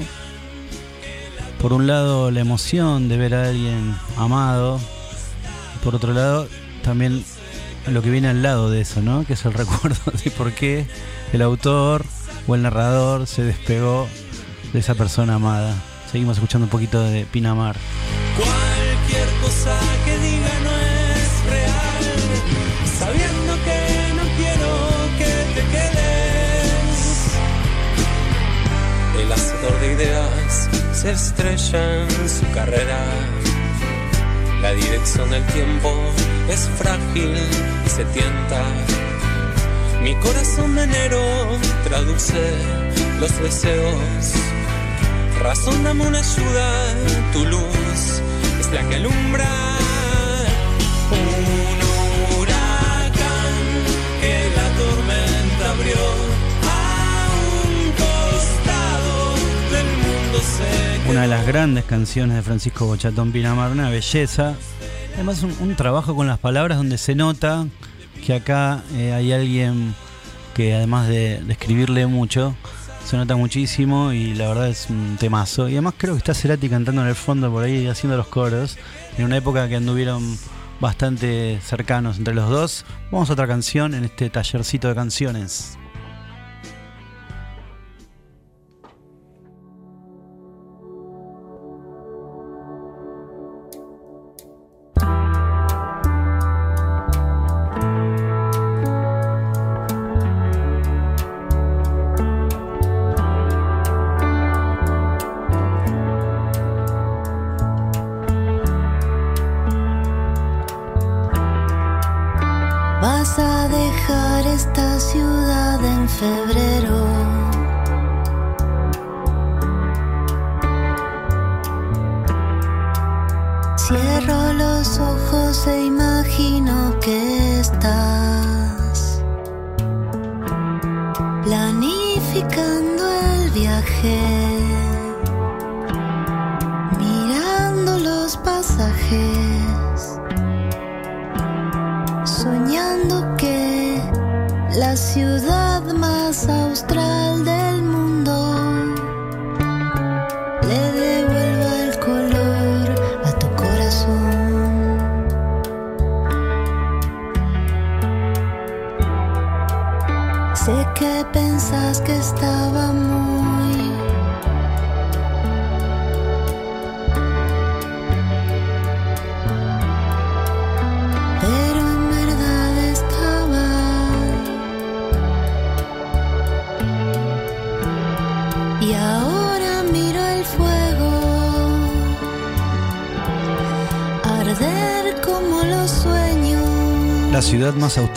Por un lado, la emoción de ver a alguien amado. Por otro lado, también lo que viene al lado de eso, ¿no? Que es el recuerdo de por qué el autor o el narrador se despegó de esa persona amada. Seguimos escuchando un poquito de Pinamar. Cualquier cosa que diga no es real, sabiendo que no quiero que te quedes. El hacedor de ideas se estrella en su carrera. La dirección del tiempo es frágil y se tienta. Mi corazón de enero traduce los deseos. Razón, dame una ayuda, tu luz es la que alumbra. Un huracán que la tormenta abrió a un costado del mundo se Una de las grandes canciones de Francisco Bochatón Pinamar, una belleza. Además, un, un trabajo con las palabras donde se nota que acá eh, hay alguien que además de, de escribirle mucho, se nota muchísimo y la verdad es un temazo. Y además creo que está Cerati cantando en el fondo por ahí haciendo los coros, en una época que anduvieron bastante cercanos entre los dos. Vamos a otra canción en este tallercito de canciones.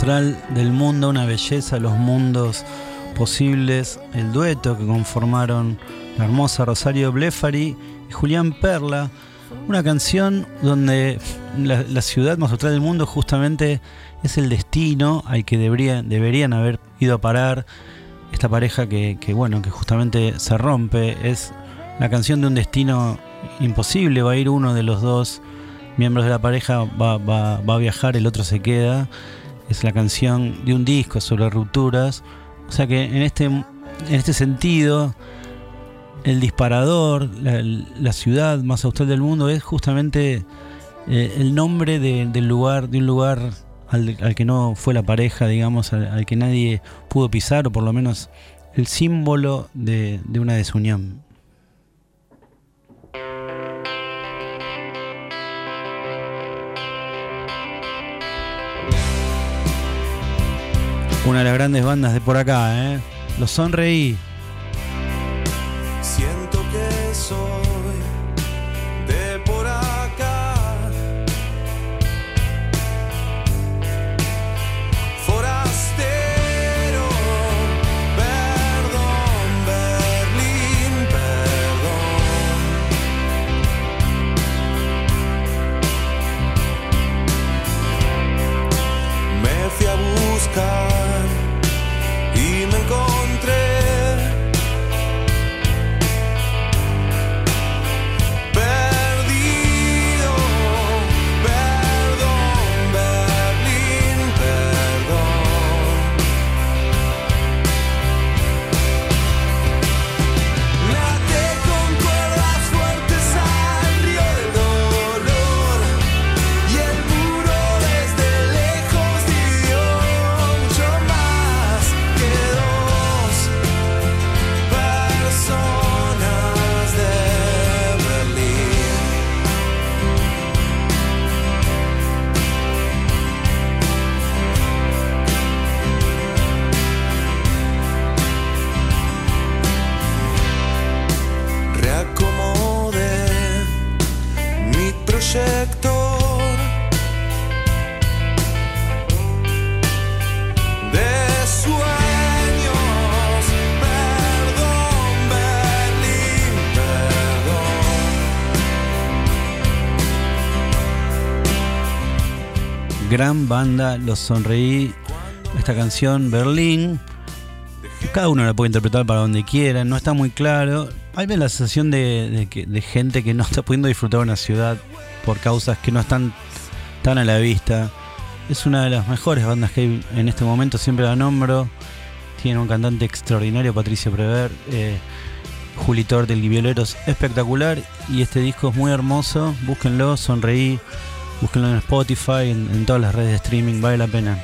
Austral del mundo, una belleza, los mundos posibles, el dueto que conformaron la hermosa Rosario Blefari y Julián Perla, una canción donde la, la ciudad más austral del mundo justamente es el destino al que deberían, deberían haber ido a parar esta pareja que, que, bueno, que justamente se rompe, es la canción de un destino imposible, va a ir uno de los dos miembros de la pareja, va, va- va a viajar, el otro se queda, es la canción de un disco sobre rupturas, o sea que en este, en este sentido, el disparador, la, ciudad más austral del mundo es justamente eh, el nombre de- del lugar, de un lugar al, que no fue la pareja, digamos, al, que nadie pudo pisar, o por lo menos el símbolo de una desunión. Una de las grandes bandas de por acá, ¿eh? Los Sonreí. Los Sonreí. Esta canción, Berlín. Cada uno la puede interpretar para donde quiera, no está muy claro. Hay la sensación de, gente que no está pudiendo disfrutar una ciudad por causas que no están tan a la vista. Es una de las mejores bandas que en este momento, siempre la nombro. Tiene un cantante extraordinario, Patricio Prever. Eh, Juli Violeros, espectacular. Y este disco es muy hermoso. Búsquenlo, sonreí. Búsquenlo en Spotify, en, en todas las redes de streaming, vale la pena.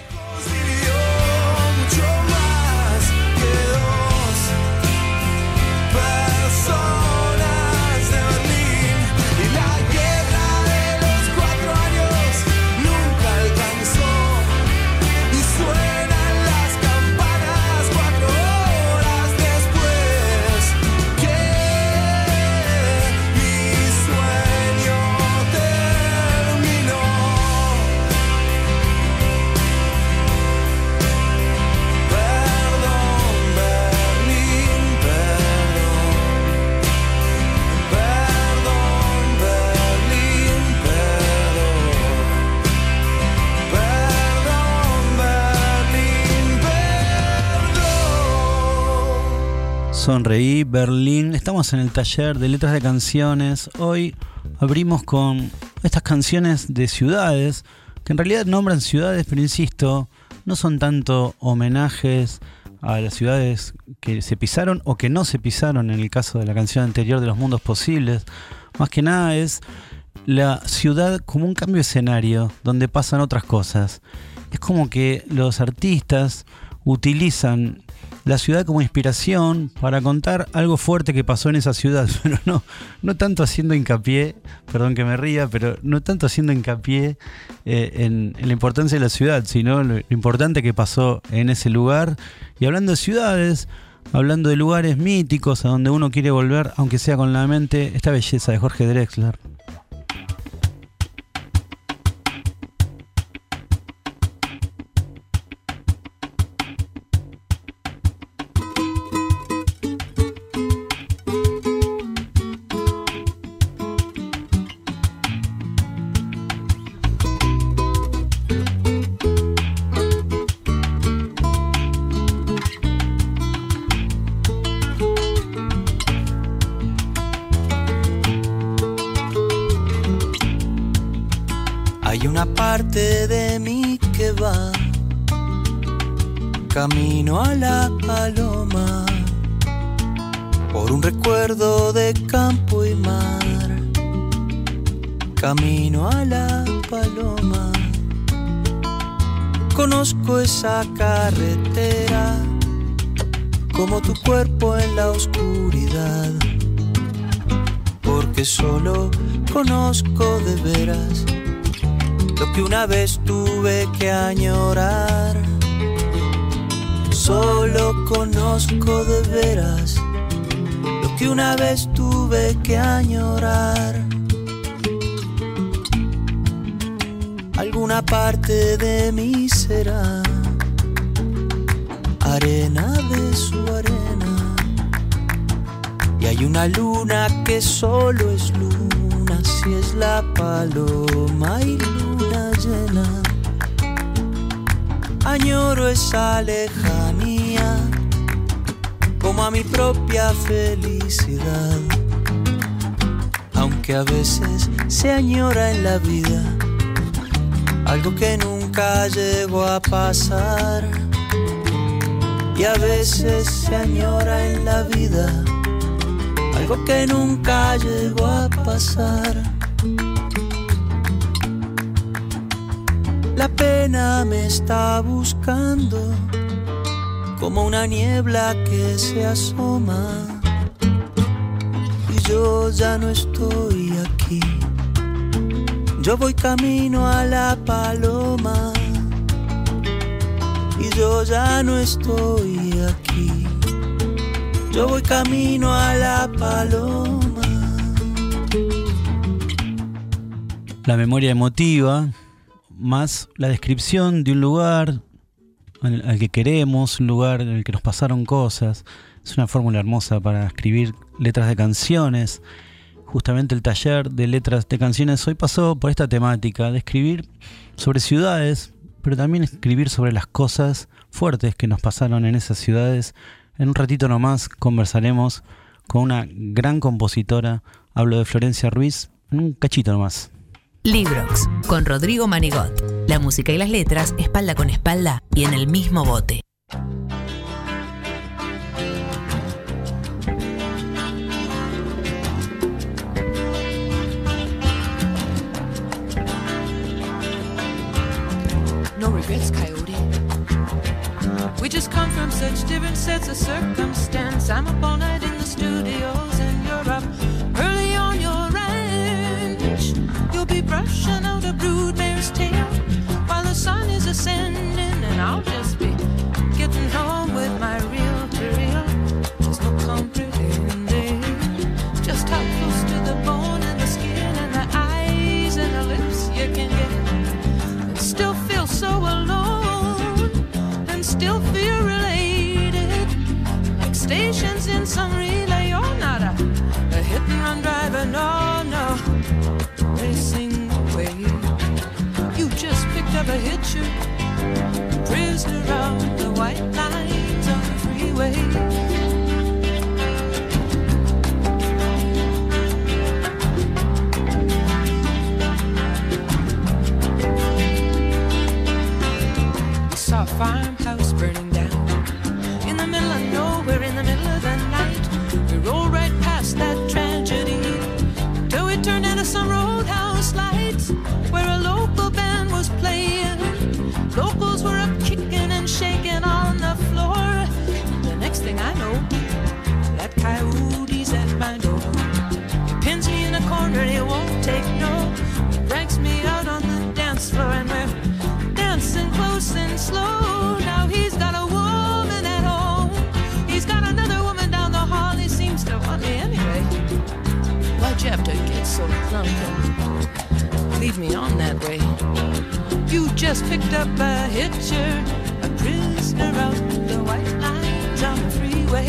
Sonreí, Berlín. Estamos en el taller de letras de canciones. Hoy abrimos con estas canciones de ciudades, que en realidad nombran ciudades, pero insisto, no son tanto homenajes a las ciudades que se pisaron o que no se pisaron en el caso de la canción anterior de los mundos posibles. Más que nada es la ciudad como un cambio de escenario donde pasan otras cosas. Es como que los artistas utilizan la ciudad como inspiración para contar algo fuerte que pasó en esa ciudad, pero no, no tanto haciendo hincapié, perdón que me ría, pero no tanto haciendo hincapié eh, en, la importancia de la ciudad, sino lo, lo importante que pasó en ese lugar. Y hablando de ciudades, hablando de lugares míticos a donde uno quiere volver, aunque sea con la mente, esta belleza de Jorge Drexler. Nunca llegó a pasar. Y a veces se añora en la vida algo que nunca llegó a pasar. La pena me está buscando como una niebla que se asoma. Y yo ya no estoy. Yo voy camino a la paloma. Y yo ya no estoy aquí. Yo voy camino a la paloma. La memoria emotiva, más la descripción de un lugar al, que queremos, un lugar en el que nos pasaron cosas. Es una fórmula hermosa para escribir letras de canciones. Justamente el taller de letras de canciones hoy pasó por esta temática de escribir sobre ciudades, pero también escribir sobre las cosas fuertes que nos pasaron en esas ciudades. En un ratito nomás conversaremos con una gran compositora. Hablo de Florencia Ruiz. En un cachito nomás. Librox, con Rodrigo Manigot. La música y las letras, espalda con espalda y en el mismo bote. Regrets, Coyote. We just come from such different sets of circumstance. I'm up all night in the studios, in some relay you're not a, a hit and run driver no no. Racing away. You just picked up a hitcher prisoner around the white lines on the freeway. We so drunk and leave me on that way? You just picked up a hitcher, a prisoner out the white lines on the freeway.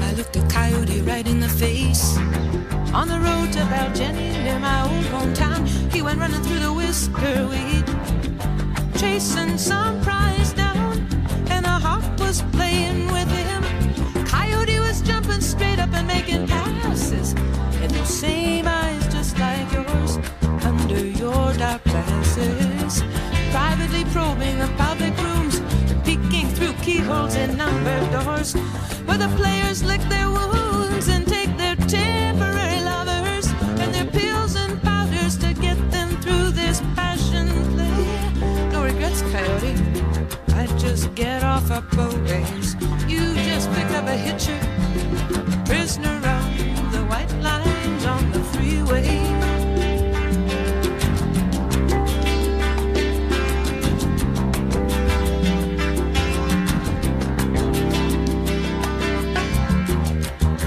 I looked a coyote right in the face. On the road to Baljenny near my old hometown, he went running through the whisker weed, chasing some prize down, and a hawk was playing with him. Coyote was jumping straight up and making passes, and those same eyes just like yours, under your dark glasses, privately probing the public rooms, peeking through keyholes and numbered doors, where the players lick their wounds. Off boat. You just picked up a hitcher, prisoner of the white lines on the freeway.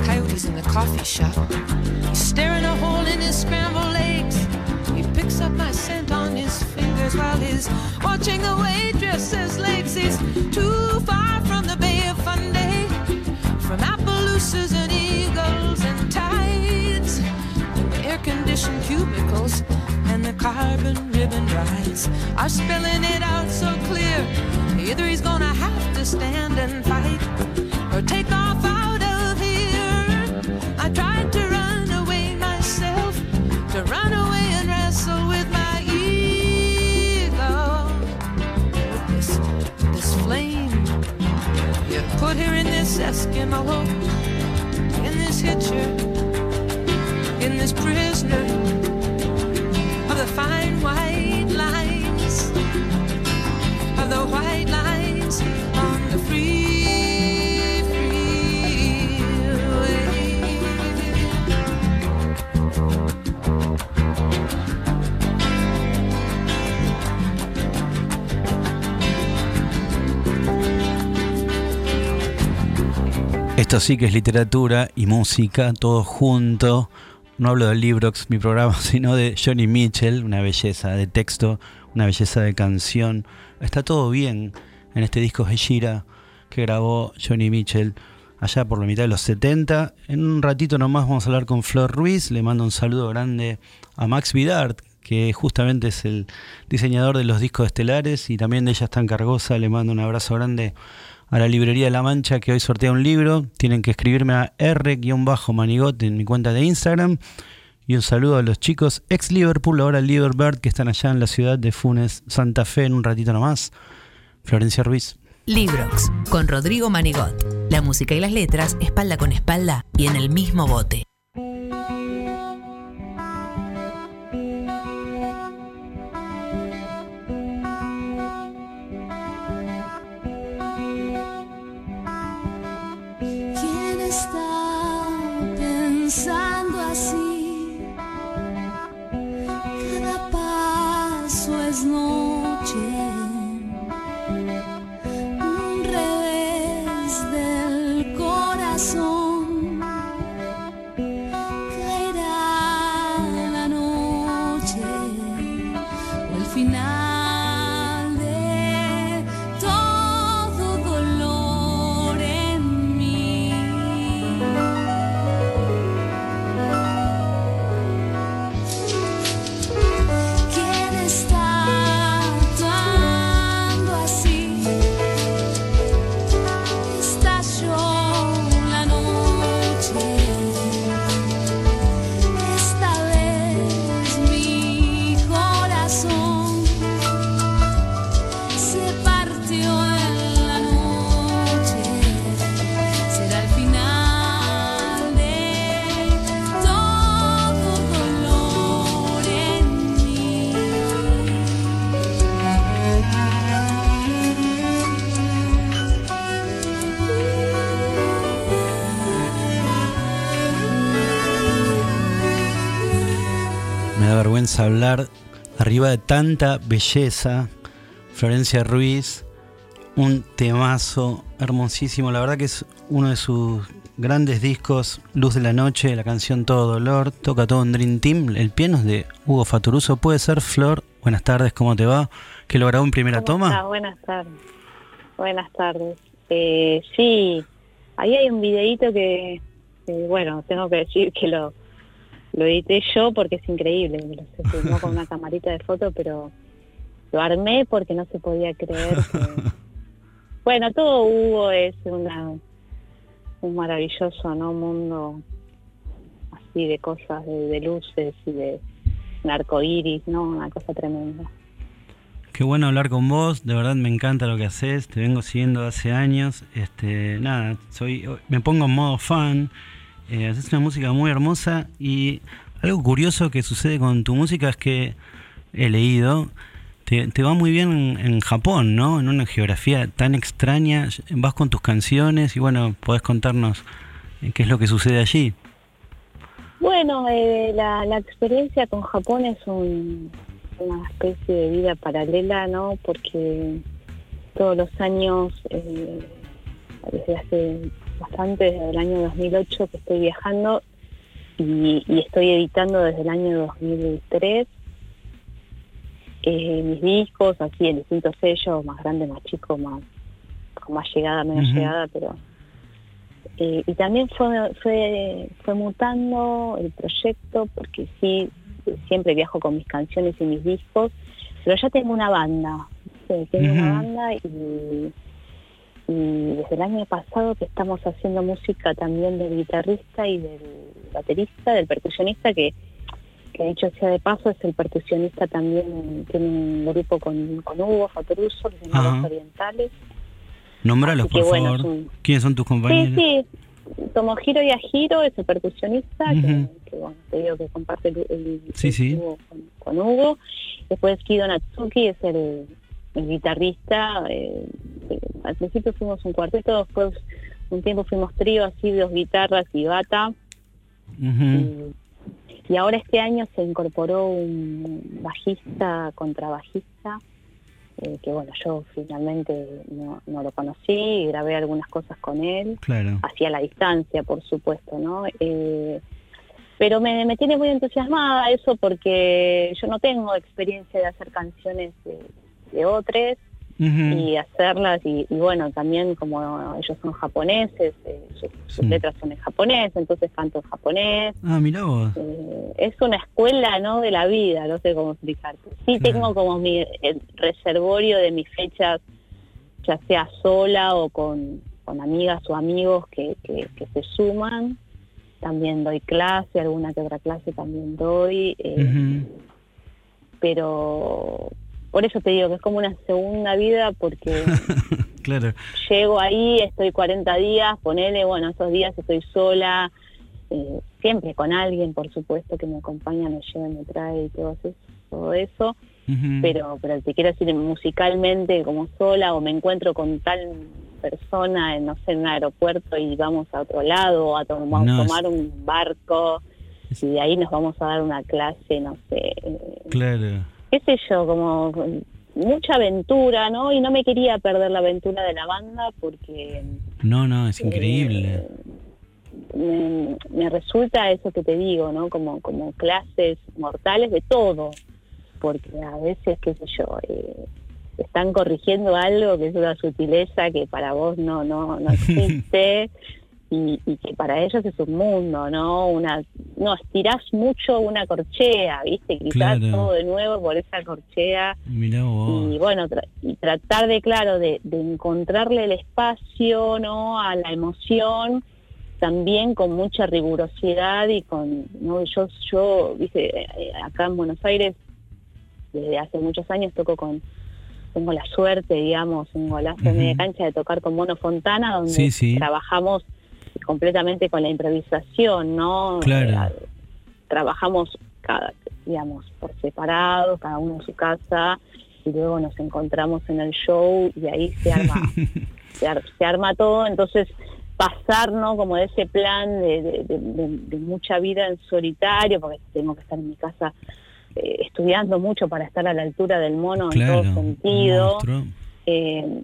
Coyote's in the coffee shop. He's staring a hole in his scrambled while he's watching the waitress's legs. He's too far from the Bay of Fundy, from Appaloosas and eagles and tides, and the air-conditioned cubicles and the carbon ribbon rides are spelling it out so clear. Either he's gonna have to stand and fight put here in this Eskimo, in this hitcher, in this prisoner of the fine white lines, of the white lines Sí que es literatura y música, todo junto. No hablo del Librox, mi programa, sino de Johnny Mitchell, una belleza de texto, una belleza de canción. Está todo bien en este disco Heshira que grabó Johnny Mitchell allá por la mitad de los 70. En un ratito nomás vamos a hablar con Flor Ruiz. Le mando un saludo grande a Max Vidart, que justamente es el diseñador de los discos estelares y también de ella está en Cargosa. Le mando un abrazo grande a la librería de La Mancha que hoy sortea un libro. Tienen que escribirme a r-manigot en mi cuenta de Instagram. Y un saludo a los chicos ex Liverpool, ahora Liverbird, que están allá en la ciudad de Funes, Santa Fe, en un ratito nomás. Florencia Ruiz. Librox, con Rodrigo Manigot. La música y las letras, espalda con espalda y en el mismo bote. Hablar arriba de tanta belleza. Florencia Ruiz, un temazo hermosísimo. La verdad que es uno de sus grandes discos, Luz de la Noche, la canción Todo Dolor, toca todo un Dream Team. El piano es de Hugo Faturuso. Puede ser, Flor. Buenas tardes, ¿cómo te va? ¿Que lo grabó en primera ¿Cómo toma? está? Buenas tardes. Buenas tardes. Eh, sí, ahí hay un videíto que, que, bueno, tengo que decir que lo, lo edité yo porque es increíble. Lo se filmó con una camarita de foto, pero lo armé porque no se podía creer que... Bueno, todo Hugo es una, un maravilloso ¿no? mundo así de cosas, de, de luces y de un arco iris, ¿no? Una cosa tremenda. Qué bueno hablar con vos, de verdad me encanta lo que haces, te vengo siguiendo hace años. Este, nada, soy, me pongo en modo fan. Eh, haces una música muy hermosa y algo curioso que sucede con tu música es que he leído, te, te va muy bien en, en Japón, ¿no? En una geografía tan extraña, vas con tus canciones y bueno, podés contarnos eh, qué es lo que sucede allí. Bueno, eh, la, la experiencia con Japón es un- una especie de vida paralela, ¿no? Porque todos los años, eh, desde hace bastante, desde el año 2008 que estoy viajando y, y estoy editando desde el año 2003 eh, mis discos, así en distintos sellos, más grande, más chico, más con más llegada, menos llegada, pero eh, y también fue, fue, fue mutando el proyecto porque sí, siempre viajo con mis canciones y mis discos, pero ya tengo una banda, tengo una banda y, y desde el año pasado que estamos haciendo música también del guitarrista y del baterista, del percusionista que que dicho sea de paso es el percusionista también, tiene un grupo con, con Hugo Fatoruso que se llama. Los Orientales. Que por bueno, favor. un- ¿Quiénes son tus Sí, compañeros? sí. Tomohiro Yahiro es el percusionista, que- que, bueno, te digo que comparte el, el- Sí, sí. con, con Hugo. Después Kido Natsuki es el, el guitarrista. eh, eh, al principio fuimos un cuarteto, después un tiempo fuimos trío, así dos guitarras y bata. Y ahora este año se incorporó un bajista, contrabajista, eh, que bueno, yo finalmente no, no lo conocí, grabé algunas cosas con él, Claro. hacia la distancia, por supuesto, ¿no? Eh, pero me, me tiene muy entusiasmada eso porque yo no tengo experiencia de hacer canciones de, de otros y hacerlas y, y bueno también como ellos son japoneses eh, sus, sus Sí. letras son en japonés entonces canto en japonés Ah, vos. eh, es una escuela no de la vida no sé cómo explicarte sí Claro. tengo como mi el reservorio de mis fechas ya sea sola o con, con amigas o amigos que, que, que se suman también doy clase alguna que otra clase también doy eh, pero por eso te digo que es como una segunda vida porque Claro. llego ahí, estoy 40 días, ponele, bueno, esos días estoy sola, eh, siempre con alguien, por supuesto, que me acompaña, me lleva, me trae y todo eso, todo eso. Ujú. pero pero te quiero decir musicalmente como sola o me encuentro con tal persona, en, no sé, en un aeropuerto y vamos a otro lado o a to- es- tomar un barco y de ahí nos vamos a dar una clase, no sé, eh, Claro. Qué sé yo, como mucha aventura, ¿no? Y no me quería perder la aventura de la banda porque No, no, es increíble. me, me resulta eso que te digo, ¿no? Como, como clases mortales de todo, porque a veces, qué sé yo, eh, están corrigiendo algo que es una sutileza que para vos no, no, no existe. Y, y que para ellos es un mundo, ¿no? Una, no, estirás mucho una corchea, ¿viste? Claro. todo de nuevo por esa corchea Mirá vos. y bueno tra- y tratar de claro de, de encontrarle el espacio no a la emoción también con mucha rigurosidad y con no yo yo viste eh, acá en Buenos Aires desde hace muchos años toco con tengo la suerte digamos un golazo de media Ujú. cancha de tocar con Mono Fontana donde Sí, sí. trabajamos completamente con la improvisación no Claro. Eh, trabajamos cada digamos por separado cada uno en su casa y luego nos encontramos en el show y ahí se arma se, ar- se arma todo. Entonces pasar no como de ese plan de, de- de- de- de mucha vida en solitario porque tengo que estar en mi casa eh, estudiando mucho para estar a la altura del mono Claro, en todo sentido eh,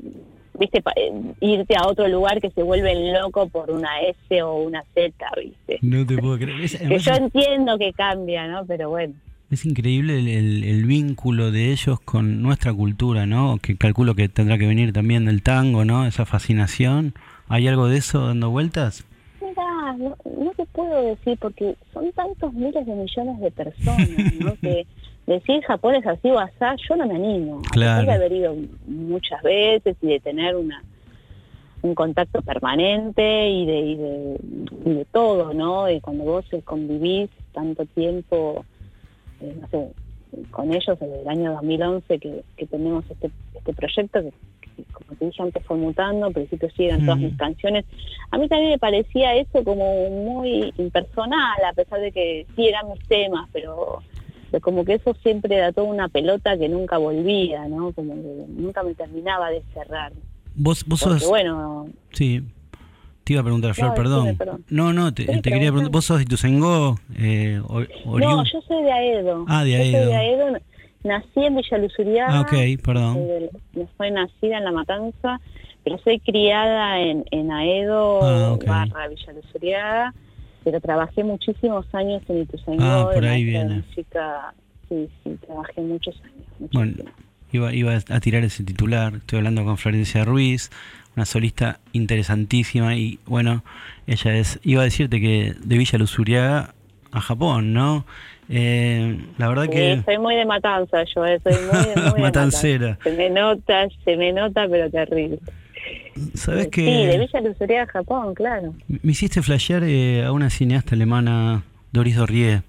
viste Pa- eh, irte a otro lugar que se vuelve loco por una S o una Z viste No te puedo creer. Es, que yo entiendo que cambia no pero bueno es increíble el, el- el vínculo de ellos con nuestra cultura, ¿no? Que calculo que tendrá que venir también del tango, ¿no? Esa fascinación. ¿Hay algo de eso dando vueltas? Mira, no, no te puedo decir porque son tantos miles de millones de personas, ¿no? que decir Japón es así o asá, yo no me animo. A Claro. pesar de haber ido muchas veces y de tener una un contacto permanente y de, y de, y de todo, ¿no? Y cuando vos convivís tanto tiempo, eh, no sé, con ellos desde el año 2011 que, que tenemos este, este proyecto que, que, como te dije antes fue mutando, al principio sí eran todas mis canciones. A mí también me parecía eso como muy impersonal, a pesar de que sí eran mis temas, pero como que eso siempre era toda una pelota que nunca volvía, ¿no? Como que nunca me terminaba de cerrar. Vos, vos Porque sos. bueno, Sí. Te iba a preguntar, Flor, No, perdón. decime, perdón. No, no, te, Sí, te quería preguntar. ¿Vos sos de Ituzaingó? Eh, o- no, yo soy de Aedo. Ah, de Yo soy Aedo. de Aedo, nací en Villa Luzuriaga. Ah, ok, perdón. soy del- No soy nacida en La Matanza, pero soy criada en, en Aedo, Ah, barra Villa Luzuriaga, pero trabajé muchísimos años en Ituzaingó. Ah, por ahí viene. música. Sí, sí, trabajé muchos años. Bueno, iba, iba a tirar ese titular. Estoy hablando con Florencia Ruiz, una solista interesantísima. Y bueno, ella es. Iba a decirte que de Villa Luzuriaga a Japón, ¿no? Eh, la verdad Sí, que. soy muy de matanza yo, eh, soy muy, de- muy de Matancera. matanza. Se me nota, se me nota, pero terrible. ¿Sabes Sí, de que Villa Luzuriaga, Japón, claro. Me hiciste flashear eh, a una cineasta alemana, Doris Dorrier,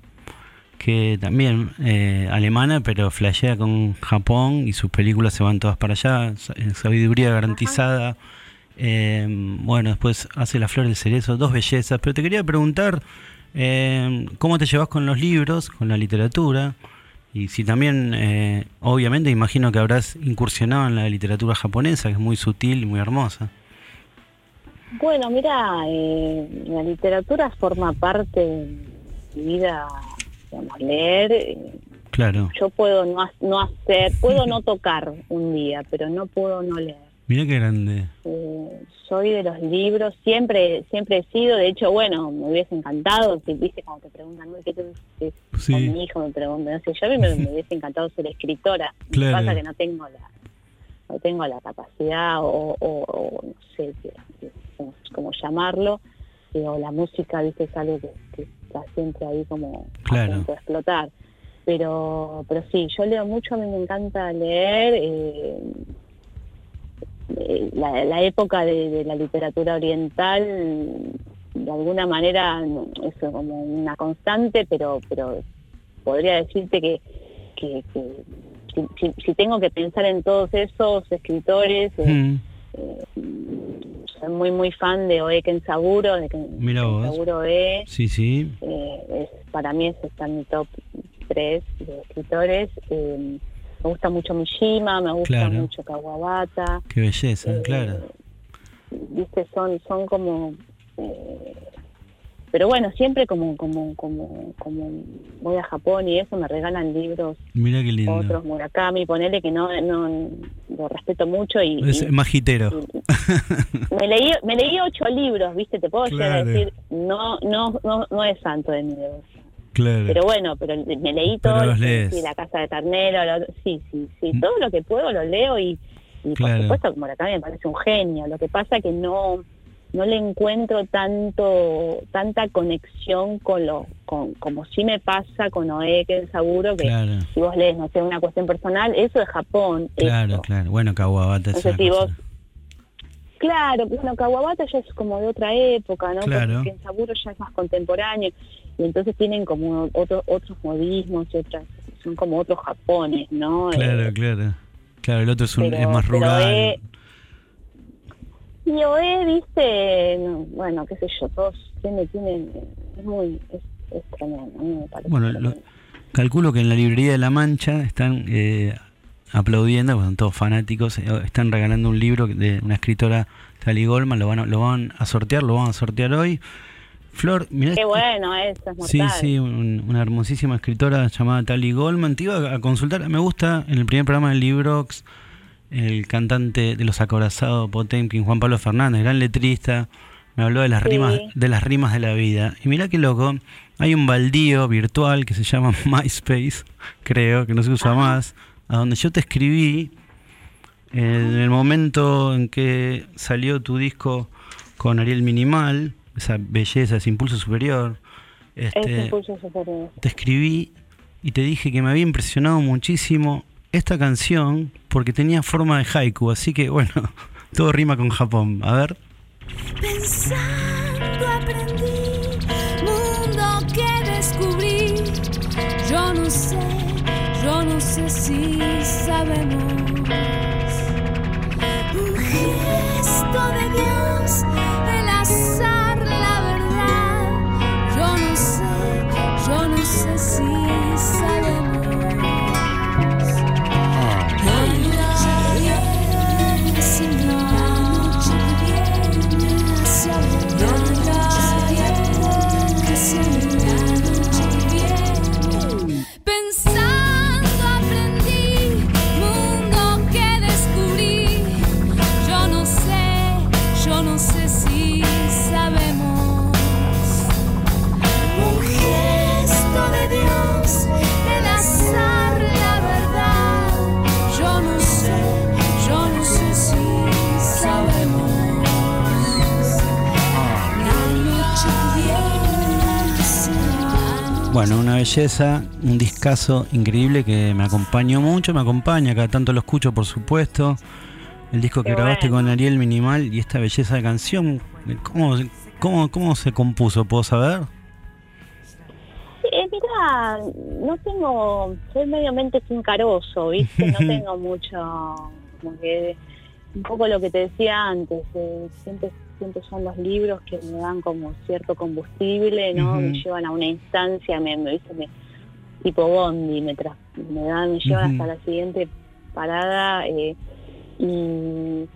que también eh, alemana, pero flashea con Japón y sus películas se van todas para allá. eh, Sabiduría garantizada. Eh, bueno, después hace La Flor del Cerezo, dos bellezas. Pero te quería preguntar, eh, ¿cómo te llevas con los libros, con la literatura? Y si también, eh, obviamente, imagino que habrás incursionado en la literatura japonesa, que es muy sutil y muy hermosa. Bueno, mira, eh, la literatura forma parte de mi vida, digamos, leer. eh, Claro. yo puedo no, no hacer, puedo no tocar un día, pero no puedo no leer. Mira qué grande. Eh, soy de los libros, siempre siempre he sido, de hecho, bueno, me hubiese encantado, si viste cuando te preguntan, "Uy, ¿qué te qué- Sí. con mi hijo me preguntan, no sé, yo a mí me, me hubiese encantado ser escritora, Claro. pasa que no tengo la no tengo la capacidad o, o- o no sé cómo, cómo llamarlo, eh, o la música, viste, es algo que, que está siempre ahí como Claro. a explotar. Pero, pero sí, yo leo mucho, a mí me encanta leer. eh, la, la época de, de la literatura oriental, de alguna manera, es como una constante, pero, pero podría decirte que, que, que si, tengo que pensar en todos esos escritores, eh, Mm. eh, soy muy, muy fan de Oe Kensaburo, de Ken- Mira vos. Kensaburo Oe. Sí, sí. Eh, es, para mí ese está en mi top 3 de escritores. Eh, me gusta mucho Mishima, me gusta Claro. mucho Kawabata. Qué belleza, Eh, claro. Viste, son, son como... eh, pero bueno, siempre como, como, como, como voy a Japón y eso, me regalan libros Mira qué lindo. otros, Murakami, ponele que no, no lo respeto mucho y, Es y magitero. me leí me leí ocho libros, viste, te puedo llegar a decir, no, no, no, no es santo de mi. Claro. Pero bueno, pero me leí todo, los sí, lees. sí, La Casa de Ternero, lo- sí, sí, sí, Mm. todo lo que puedo lo leo y, y Claro. por supuesto que Murakami me parece un genio, lo que pasa que no no le encuentro tanto tanta conexión con lo con como sí me pasa con Oe Kensaburo que Claro, si vos lees no sé una cuestión personal eso es Japón claro, claro. Bueno, Kawabata es No sé si cosa. vos Claro, bueno, Kawabata ya es como de otra época, ¿no? Claro. Porque Kensaburo ya es más contemporáneo y entonces tienen como otro, otros modismos y otras, son como otros Japones, ¿no? Claro, Eh, claro. Claro, el otro es, un, pero- es más rural. eh, y Oe, viste, no, bueno, qué sé yo, todos tiene, tienen, es muy, es, es tremendo, a mí me parece. Bueno, lo- calculo que en la librería de La Mancha están eh, aplaudiendo, porque son todos fanáticos, eh, están regalando un libro de una escritora, Tali Goldman, lo van, lo van a sortear, lo van a sortear hoy. Flor, mirá, Qué bueno, eso es Sí, mortal. sí, un- una hermosísima escritora llamada Tali Goldman. Te iba a- consultar, me gusta en el primer programa del Librox el cantante de los acorazados Potemkin, Juan Pablo Fernández, gran letrista, me habló de las Sí. rimas de las rimas de la vida. Y mirá qué loco, hay un baldío virtual que se llama MySpace, creo, que no se usa más, a donde yo te escribí en el momento en que salió tu disco con Ariel Minimal, esa belleza, ese impulso superior. Es Este, impulso superior. te escribí y te dije que me había impresionado muchísimo esta canción porque tenía forma de haiku, así que bueno, todo rima con Japón. A ver. Pensando aprendí, mundo que descubrí. Yo no sé, yo sé si sabemos. Un gesto de Dios, Bueno, una belleza, un discazo increíble que me acompañó mucho, me acompaña, cada tanto lo escucho por supuesto. El disco que Qué grabaste bueno. con Ariel Minimal y esta belleza de canción, ¿cómo, cómo, cómo se compuso? ¿Puedo saber? Eh, mira, no tengo, soy medio mente sin carozo, ¿viste? No tengo mucho, como que, un poco lo que te decía antes, eh, siempre, siempre son los libros que me dan como cierto combustible, ¿no? Me llevan a una instancia, me, me, me- tipo Bondi, me, tra- me dan, me llevan hasta la siguiente parada eh, y,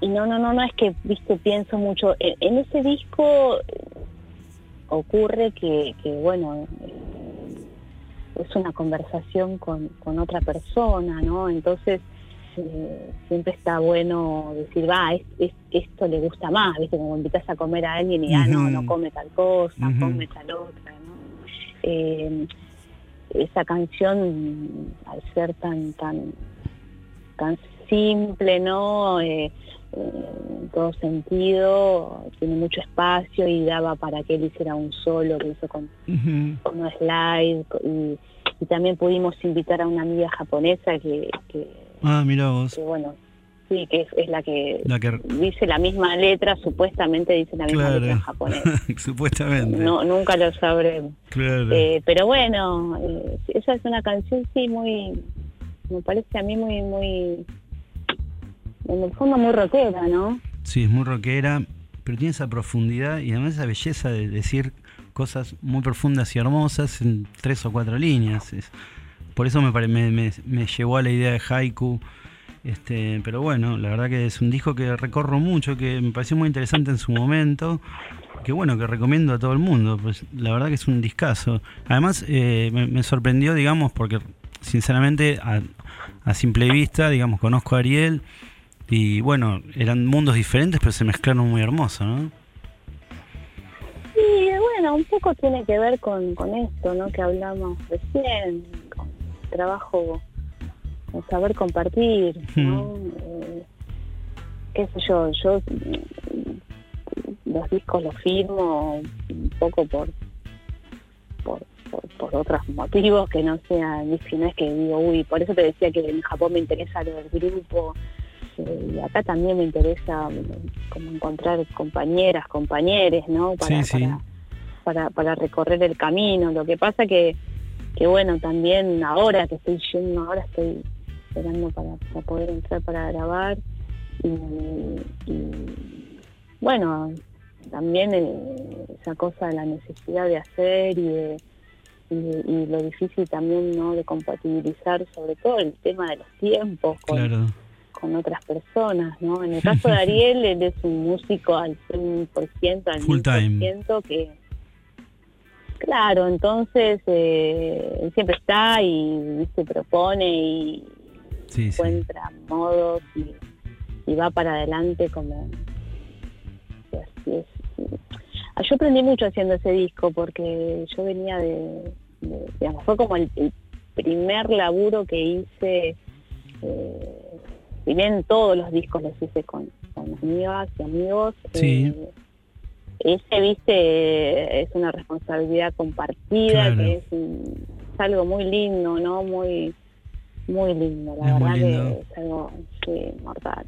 y no, no, no, no es que, viste, pienso mucho. En, en ese disco ocurre que, que bueno, es una conversación con, con otra persona, ¿no? Entonces, eh, siempre está bueno decir, va, es, es- esto le gusta más, ¿viste? Como invitas a comer a alguien y, ah, no, no come tal cosa, Ujú. come tal otra, ¿no? Eh, esa canción, al ser tan, tan, tan simple, ¿no? Eh, en todo sentido, tiene mucho espacio y daba para que él hiciera un solo que hizo con, con un slide y, y también pudimos invitar a una amiga japonesa que, que, Ah, mira vos. que, bueno, sí, que es, es la que La que, dice la misma letra, supuestamente dice la misma letra en japonés. supuestamente. No, nunca lo sabremos. Claro. Eh, pero bueno, eh, esa es una canción, sí, muy, me parece a mí muy, muy, en el fondo muy rockera, ¿no? Sí, es muy rockera, pero tiene esa profundidad y además esa belleza de decir cosas muy profundas y hermosas en tres o cuatro líneas. Es- por eso me, me, me- llevó a la idea de haiku. Este, pero bueno, la verdad que es un disco que recorro mucho, que me pareció muy interesante en su momento, que bueno, que recomiendo a todo el mundo. Pues la verdad que es un discazo. Además, eh, me, sorprendió, digamos, porque sinceramente a, simple vista, digamos, conozco a Ariel y bueno, eran mundos diferentes, pero se mezclaron muy hermoso, ¿no? Y bueno, un poco tiene que ver con, esto, ¿no? Que hablamos recién, trabajo, saber compartir, ¿no? Eh, qué sé yo, yo mm, los discos los firmo un poco por por, por, por otros motivos que no sean, ¿viste? no es que digo, uy, por eso te decía que en Japón me interesa lo del grupo, eh, y acá también me interesa mm, como encontrar compañeras, compañeros, ¿no? Para, Sí, sí. para, para, para recorrer el camino. Lo que pasa que, que bueno, también ahora que estoy yendo, ahora estoy esperando para, para poder entrar para grabar y, y, bueno, también eh, esa cosa de la necesidad de hacer y de y, y lo difícil también no de compatibilizar sobre todo el tema de los tiempos con, Claro. con otras personas, ¿no? En el caso de Ariel, él es un músico al 100%, al Full time. 1000%, que, claro, entonces eh, él siempre está y se propone y Sí, sí. encuentra modos y, y va para adelante como... y así es. Ah, Yo aprendí mucho haciendo ese disco porque yo venía de, de- digamos, fue como el, el primer laburo que hice, eh, si bien todos los discos los hice con, con amigas y amigos, Sí. eh, ese, viste, es una responsabilidad compartida, Claro. que es, un- es algo muy lindo, ¿no? Muy, muy lindo, la Es verdad lindo. que es algo, sí, mortal.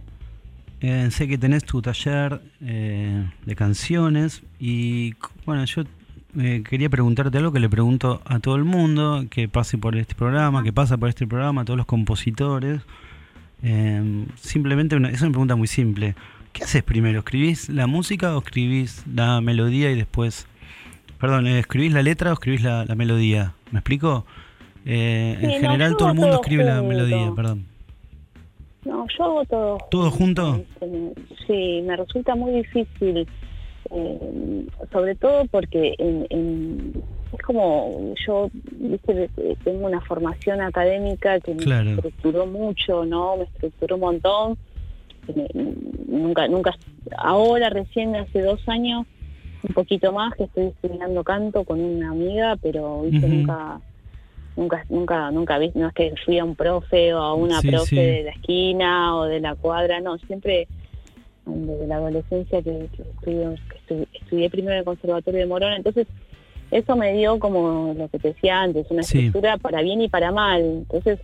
Eh, sé que tenés tu taller eh, de canciones y bueno, yo eh, quería preguntarte algo que le pregunto a todo el mundo que pase por este programa, que pasa por este programa, a todos los compositores. Eh, simplemente una- es una pregunta muy simple. ¿Qué haces primero? ¿Escribís la música o escribís la melodía y después... Perdón, eh, ¿escribís la letra o escribís la, la melodía? ¿Me explico? Eh, Sí, en no, general todo el mundo escribe la melodía, perdón. No, yo hago todo. ¿Todo junto? Sí, me resulta muy difícil, eh, sobre todo porque en, en- es como yo, viste, tengo una formación académica que me estructuró mucho, ¿no? Me estructuró un montón. Nunca, nunca, ahora recién hace dos años, un poquito más que estoy estudiando canto con una amiga, pero viste, nunca nunca nunca nunca vi no es que fui a un profe o a una Sí, profe sí. de la esquina o de la cuadra no siempre desde la adolescencia que, que estudio- que estudié primero en el conservatorio de Morón entonces eso me dio como lo que te decía antes una Sí. estructura para bien y para mal entonces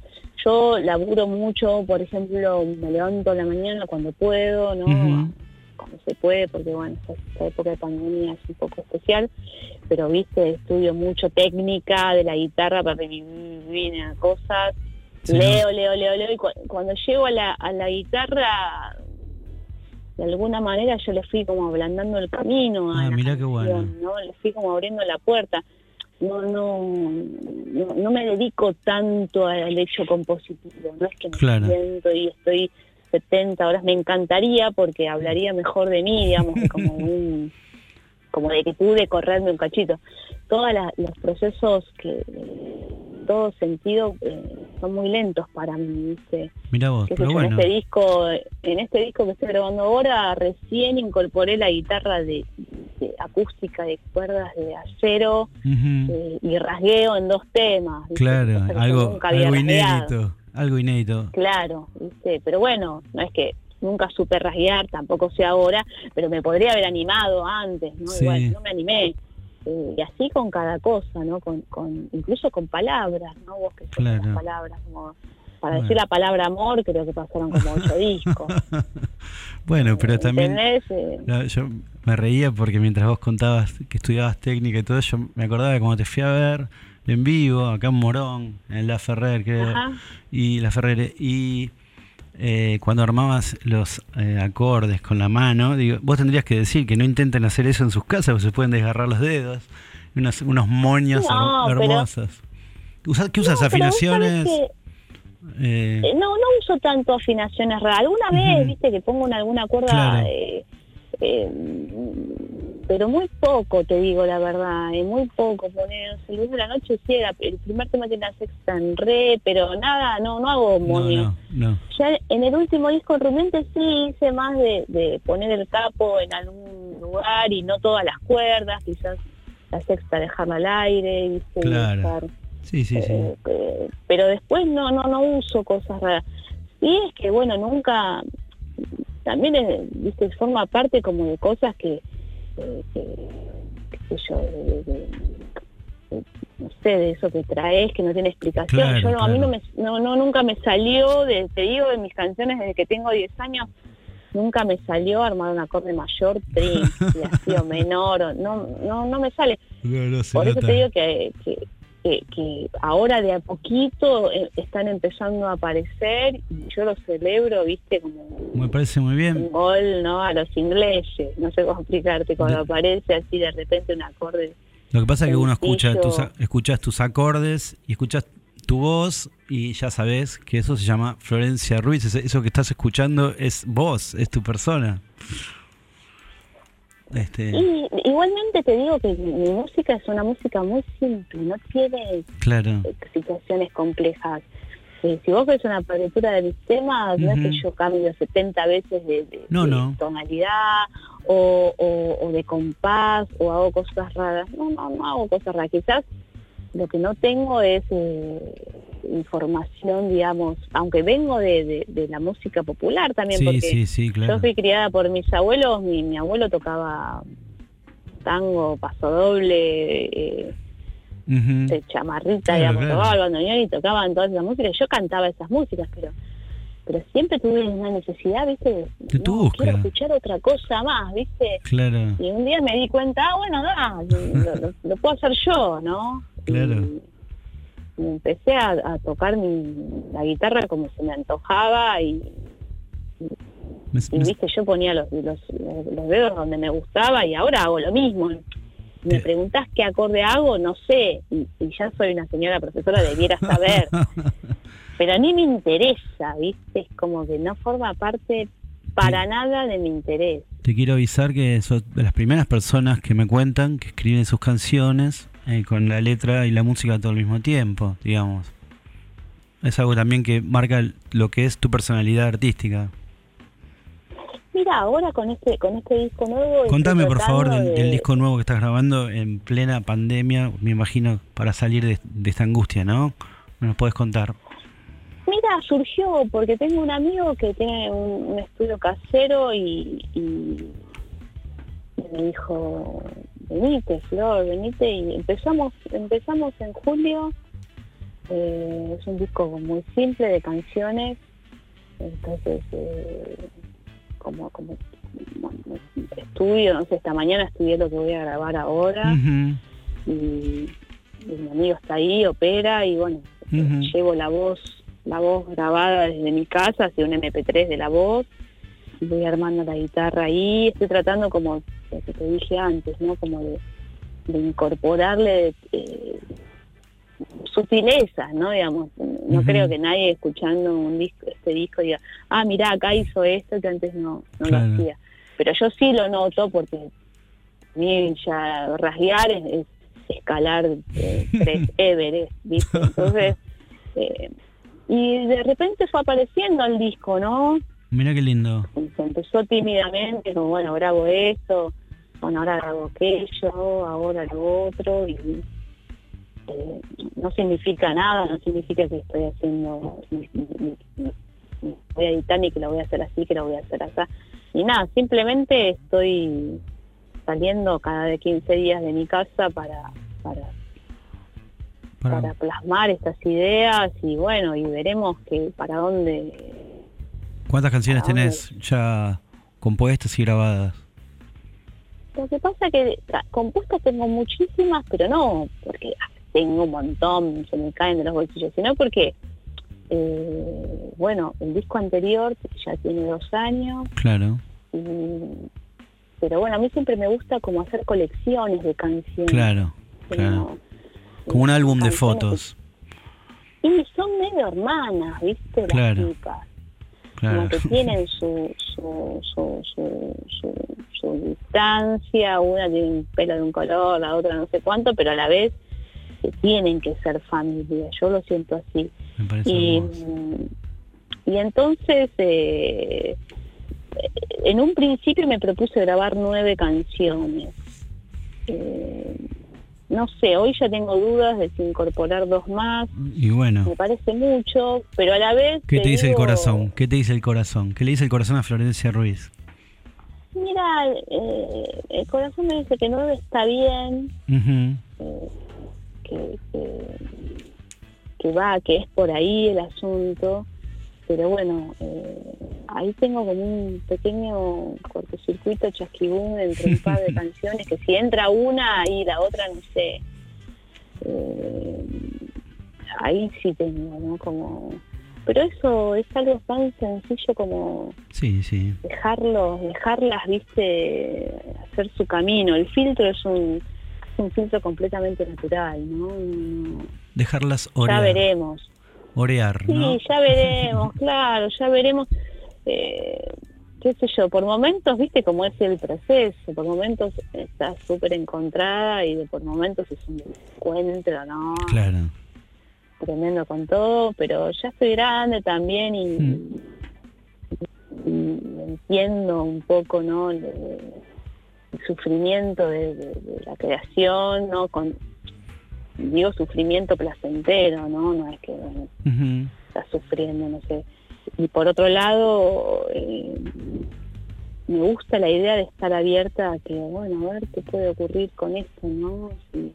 yo laburo mucho por ejemplo me levanto a la mañana cuando puedo no Ujú. cuando se puede, porque bueno, esta, época de pandemia es un poco especial, pero viste, estudio mucho técnica de la guitarra para revivir cosas, Sí, leo, leo, leo, leo, y cu- cuando llego a la, a la guitarra, de alguna manera yo le fui como ablandando el camino a Ah, la canción, bueno. ¿no? Le fui como abriendo la puerta. No, no, no, no me dedico tanto al hecho compositivo, no es que me Claro. siento y estoy 70 horas, me encantaría porque hablaría mejor de mí, digamos, como un como de que pude correrme un cachito. Todos los procesos que, todo sentido, eh, son muy lentos para mí, ¿viste? Mira vos, pero bueno. En este disco, en este disco que estoy grabando ahora, recién incorporé la guitarra de, de acústica de cuerdas de acero eh, y rasgueo en dos temas. ¿viste? Claro, algo, algo inédito, algo inédito. Claro, ¿viste? pero bueno, no es que nunca supe rasguear, tampoco sé ahora, pero me podría haber animado antes, ¿no? Sí. Igual, no me animé. Eh, y así con cada cosa, ¿no? Con, con, incluso con palabras, ¿no? Vos que Claro. las palabras, como para Bueno. decir la palabra amor, creo que pasaron como ocho discos. Bueno, pero también ¿Entendés? Eh, yo me reía porque mientras vos contabas que estudiabas técnica y todo, yo me acordaba de cuando te fui a ver en vivo, acá en Morón, en La Ferrer, creo, Ajá. y La Ferrer, y eh, cuando armabas los eh, acordes con la mano, digo, vos tendrías que decir que no intenten hacer eso en sus casas, porque se pueden desgarrar los dedos, unos, unos moños No, pero- hermosos. ¿Qué usas? no, ¿Afinaciones? Eh, Eh, no, no uso tanto afinaciones raras. Alguna vez, viste, que pongo en alguna cuerda, Claro. eh, eh, pero muy poco, te digo la verdad, eh, muy poco. Poner, Luz de la Noche sí era, el primer tema tiene la sexta en re, pero nada, no, no hago moño. no, no. Ya en el último disco en Rumiante sí hice más de, de poner el capo en algún lugar y no todas las cuerdas, quizás la sexta dejarla al aire, viste, Claro. dejar Sí, sí, sí. eh, eh, pero después no no no uso cosas raras y es que bueno nunca también es, viste forma parte como de cosas que, eh, que qué sé yo de- de- de- no sé de eso que traes que no tiene explicación. Claro, yo no, a mí no me no, no nunca me salió de, te digo de mis canciones desde que tengo 10 años nunca me salió armar un acorde mayor trim y así o menor o- no no no me sale. Por eso nota. te digo que, que, que- que ahora de a poquito eh, están empezando a aparecer y yo lo celebro, viste, como Me parece muy bien. un gol no a los ingleses. No sé cómo explicarte, cuando De- aparece así de repente un acorde. Lo que pasa es que uno escucha tus, escuchas tus acordes y escuchas tu voz y ya sabes que eso se llama Florencia Ruiz. Eso que estás escuchando es vos, es tu persona. Este, Y igualmente te digo que mi, música es una música muy simple, no tiene claro. situaciones complejas. Eh, si vos ves una partitura de mis temas, no es que yo cambio 70 veces de, de- No, de no. tonalidad o, o- o de compás o hago cosas raras. No, no, no hago cosas raras. Quizás lo que no tengo es eh, información, digamos, aunque vengo de, de- de la música popular también, Sí, porque sí, sí, claro. yo fui criada por mis abuelos, mi, mi abuelo tocaba tango, pasodoble, eh, de chamarrita, Claro, digamos, claro. tocaba el bandoneón y tocaban todas esas músicas. Yo cantaba esas músicas, pero pero siempre tuve una necesidad, ¿viste? De, tu no, búsqueda. quiero escuchar otra cosa más, ¿viste? Claro, Y un día me di cuenta, ah, bueno, da, lo, lo- lo puedo hacer yo, ¿no? Claro. Y, y empecé a, a tocar mi, la guitarra como se me antojaba y, Me- y me- viste, yo ponía los, los, los dedos donde me gustaba y ahora hago lo mismo. Me Te- preguntás qué acorde hago, no sé, y, y ya soy una señora profesora, debiera saber, pero a mí me interesa, viste, es como que no forma parte para nada de mi interés. Te quiero avisar que sos de las primeras personas que me cuentan que escriben sus canciones eh, con la letra y la música todo al mismo tiempo, digamos. Es algo también que marca lo que es tu personalidad artística. Mira, ahora con este con este disco nuevo. Contame por favor del, de- del disco nuevo que estás grabando en plena pandemia, me imagino, para salir de, de esta angustia, ¿no? ¿Me nos puedes contar? Mira, surgió porque tengo un amigo que tiene un, un estudio casero y, y me dijo, venite, Flor, venite y empezamos empezamos en julio. Eh, es un disco muy simple de canciones, entonces eh, como como bueno, estudio, no sé, esta mañana estudié lo que voy a grabar ahora. Y, y mi amigo está ahí, opera y bueno, llevo la voz, la voz grabada desde mi casa, hacia un MP3 de la voz, voy armando la guitarra ahí, estoy tratando como lo que te dije antes, ¿no? Como de, de incorporarle eh, sutilezas, ¿no? Digamos, no creo que nadie escuchando un disco, este disco diga, ah, mirá, acá hizo esto que antes no, no Claro. lo hacía. Pero yo sí lo noto porque a mí ya rasguear es, es escalar eh, tres Everest, ¿viste? Entonces, eh, y de repente fue apareciendo el disco, ¿no? Mira qué lindo. Se empezó tímidamente, como bueno, grabo esto, bueno, ahora grabo aquello, ahora lo otro, y eh, no significa nada, no significa que estoy haciendo, ni- ni- ni- ni- ni voy a editar ni que lo voy a hacer así, que lo voy a hacer acá, ni nada, simplemente estoy saliendo cada de 15 días de mi casa para, para, Para- para plasmar estas ideas y bueno, y veremos que para dónde ¿Cuántas canciones Ah, tenés ya compuestas y grabadas? Lo que pasa que ca- compuestas tengo muchísimas, pero no porque tengo un montón, se me caen de los bolsillos, sino porque, eh, bueno, el disco anterior ya tiene dos años, Claro, y- pero bueno, a mí siempre me gusta como hacer colecciones de canciones. claro, claro. como- Como un álbum de fotos. que- y son medio hermanas, ¿viste? Las Claro. chicas. Claro. como que tienen su, su, su, su, distancia, una tiene un pelo de un color, la otra no sé cuánto, pero a la vez que tienen que ser familia, yo lo siento así. Y, y entonces, eh, en un principio me propuse grabar nueve canciones. Eh, no sé, hoy ya tengo dudas de si incorporar dos más, Y bueno, me parece mucho, pero a la vez... ¿qué te dice el corazón? ¿Qué te dice el corazón? ¿Qué le dice el corazón a Florencia Ruiz? Mira, eh, el corazón me dice que nueve está bien, eh, que, que, que va, que es por ahí el asunto, pero bueno, eh, ahí tengo como un pequeño cortocircuito chasquibún entre un par de canciones, que si entra una y la otra, no sé, eh, ahí sí tengo, ¿no? Como... Pero eso es algo tan sencillo como Sí, sí. dejarlos, dejarlas, viste, hacer su camino. El filtro es un, es un filtro completamente natural, ¿no? Dejarlas Ya orear. veremos. Orear, Sí, ¿no? ya veremos, claro, ya veremos. Eh, qué sé yo, por momentos, viste cómo es el proceso, por momentos está súper encontrada y de por momentos es un encuentro, ¿no? Claro. tremendo con todo, pero ya estoy grande también y, Mm. y entiendo un poco, ¿no? El, el sufrimiento de, de- de la creación, ¿no? Con digo sufrimiento placentero, ¿no? No es que bueno, estás sufriendo, no sé. Y por otro lado, eh, me gusta la idea de estar abierta a que, bueno, a ver qué puede ocurrir con esto, ¿no? Si,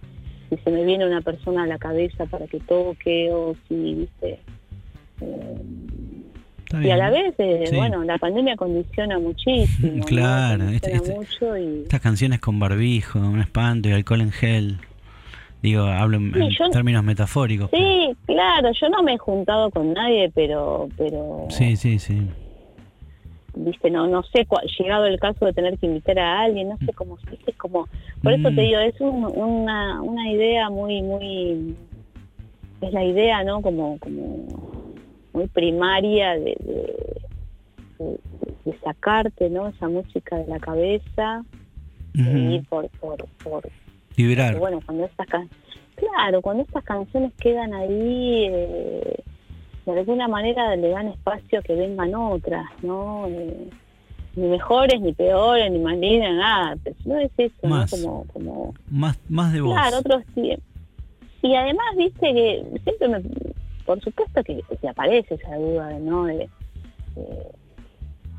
si se me viene una persona a la cabeza para que toque o si, viste, eh, Y a la vez, eh, Sí. bueno, la pandemia condiciona muchísimo. ¿no? Claro, este- este- mucho y... Estas canciones con barbijo, un espanto y alcohol en gel. Digo, hablo en, Sí, en yo- términos metafóricos. Sí, claro, yo no me he juntado con nadie, pero, pero Sí, sí, sí. viste, no, no sé, cua- llegado el caso de tener que invitar a alguien, no sé cómo, viste, como, por eso Mm. te digo, es un- una, una idea muy, muy, es la idea, ¿no? Como, como muy primaria de, de, de- de sacarte, ¿no? Esa música de la cabeza y por, por, por, Liberar. bueno, cuando estas can- claro, cuando estas canciones quedan ahí, eh, de alguna manera le dan espacio que vengan otras, ¿no? Eh, ni mejores, ni peores, ni más lindas, nada. Pero no es eso, ¿no? Más. Como, como, Más, más de vos. claro, otros sí. Y además, viste que siempre me, por supuesto que te aparece esa duda, ¿no? De, de,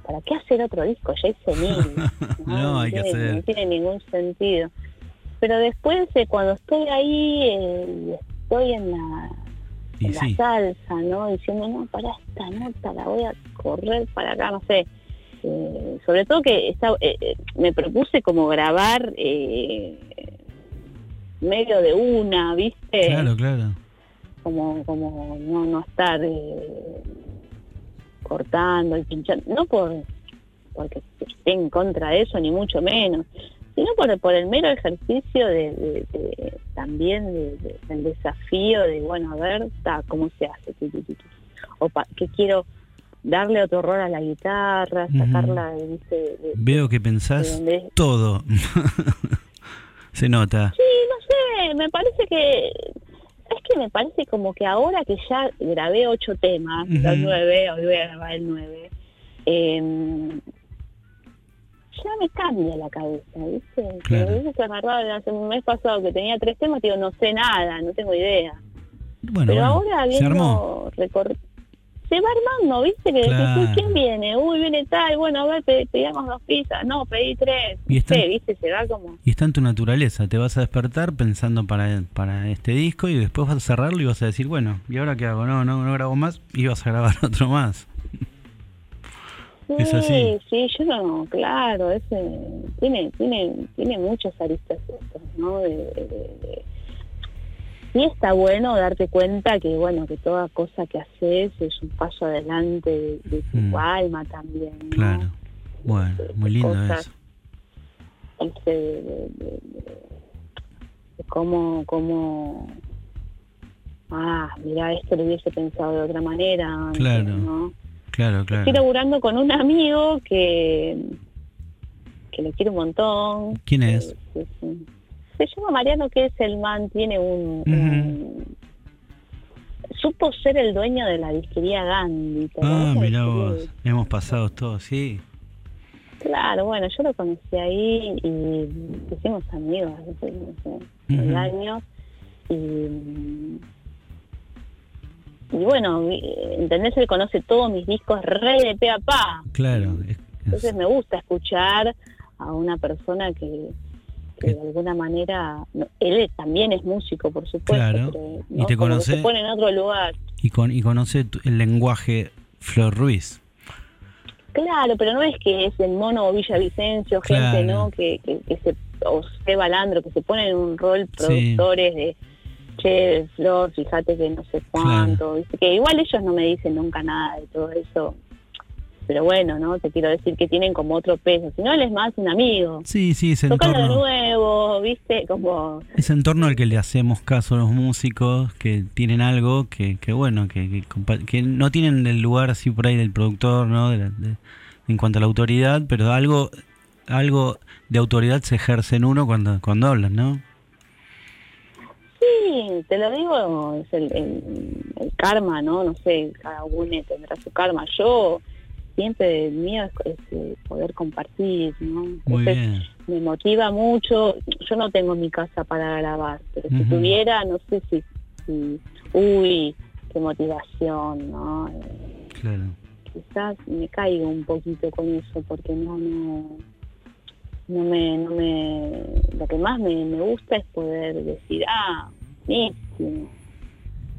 ¿Para qué hacer otro disco? Ya hice mil. No, hay que hacer. no tiene ningún sentido. Pero después, eh, cuando estoy ahí, eh, estoy en la, Y en la sí. salsa, ¿no? Diciendo, no, para esta nota la voy a correr para acá, no sé. Eh, sobre todo que esta- eh, me propuse como grabar eh, medio de una, ¿viste? Claro, claro. Como, como no, no estar cortando y pinchando, no por porque esté en contra de eso, ni mucho menos, sino por, por el mero ejercicio de, de- de- también de- de- del desafío de, bueno, a ver, ta, ¿cómo se hace? O pa- que quiero darle otro rol a la guitarra, sacarla Veo que pensás todo. Se nota. Sí, no sé, me parece que... Es que me parece como que ahora que ya grabé ocho temas, los nueve, hoy voy a grabar el nueve, eh, ya me cambia la cabeza, ¿viste? Claro. Me hubiese agarrado hace un mes pasado que tenía tres temas, digo, no sé nada, no tengo idea. Bueno, Pero bueno, ahora se viendo armó. recor- se va armando, ¿viste? Que decís, Claro. uy, ¿quién viene? Uy, viene tal, bueno, a ver, pe- pedimos dos pizzas, no, pedí tres. Y No están- sé, ¿viste? Se va como... Y está en tu naturaleza. Te vas a despertar pensando para, para este disco y después vas a cerrarlo y vas a decir, bueno, ¿y ahora qué hago? No, no, no grabo más y vas a grabar otro más. Es Sí, así. sí, yo no, claro, ese, tiene, tiene, tiene muchas aristas esto, ¿no? De, de- de- Y está bueno darte cuenta que, bueno, que toda cosa que haces es un paso adelante de, tu Mm. alma también, ¿no? Claro. Bueno, muy lindo cosas. eso. Este, cómo, cómo, ah, mira, esto lo hubiese pensado de otra manera, Claro. ¿no? Claro, Estoy claro. laburando con un amigo que, que lo quiero un montón. ¿Quién es? que- que- se llama Mariano Kesselman, tiene un, Ujú. un- Supo ser el dueño de la disquería Gandhi. ¿te Ah, mirá vos. Hemos pasado todos, sí. Claro, bueno, yo lo conocí ahí y hicimos amigos hace, no sé, mil Ujú. años. Y, y bueno, ¿entendés? Él conoce todos mis discos re de pe a pa. Claro. es- Entonces me gusta escuchar a una persona que, que de alguna manera, no, él también es músico, por supuesto, Claro. pero Y te conoce- se pone en otro lugar. y, con, y conoce el lenguaje Flor Ruiz. Claro, pero no es que es el mono o Villavicencio, gente, Claro. ¿no? Que, que, que se, o Seba Landro, que se ponen en un rol Sí. productores de, che, Flor, fíjate que no sé cuánto, ¿viste? que igual ellos no me dicen nunca nada de todo eso, pero bueno, ¿no? Te quiero decir que tienen como otro peso, si no él es más un amigo. Sí, sí, ese Tócalo de entorno, nuevo, ¿viste? Como... ese entorno al que le hacemos caso a los músicos que tienen algo que, que bueno, que, que, que no tienen el lugar así por ahí del productor, ¿no? De la- de- en cuanto a la autoridad, pero algo algo de autoridad se ejerce en uno cuando, cuando hablan, ¿no? Sí, te lo digo, es el, el- el karma, ¿no? No sé, cada uno tendrá su karma. Yo siempre el mío es, es, eh, poder compartir, ¿no? Entonces, me motiva mucho. Yo no tengo mi casa para grabar, pero si tuviera, no sé si, si- uy, qué motivación, ¿no? Claro. quizás me caigo un poquito con eso porque no no no me no me lo que más me, me gusta es poder decir ah buenísimo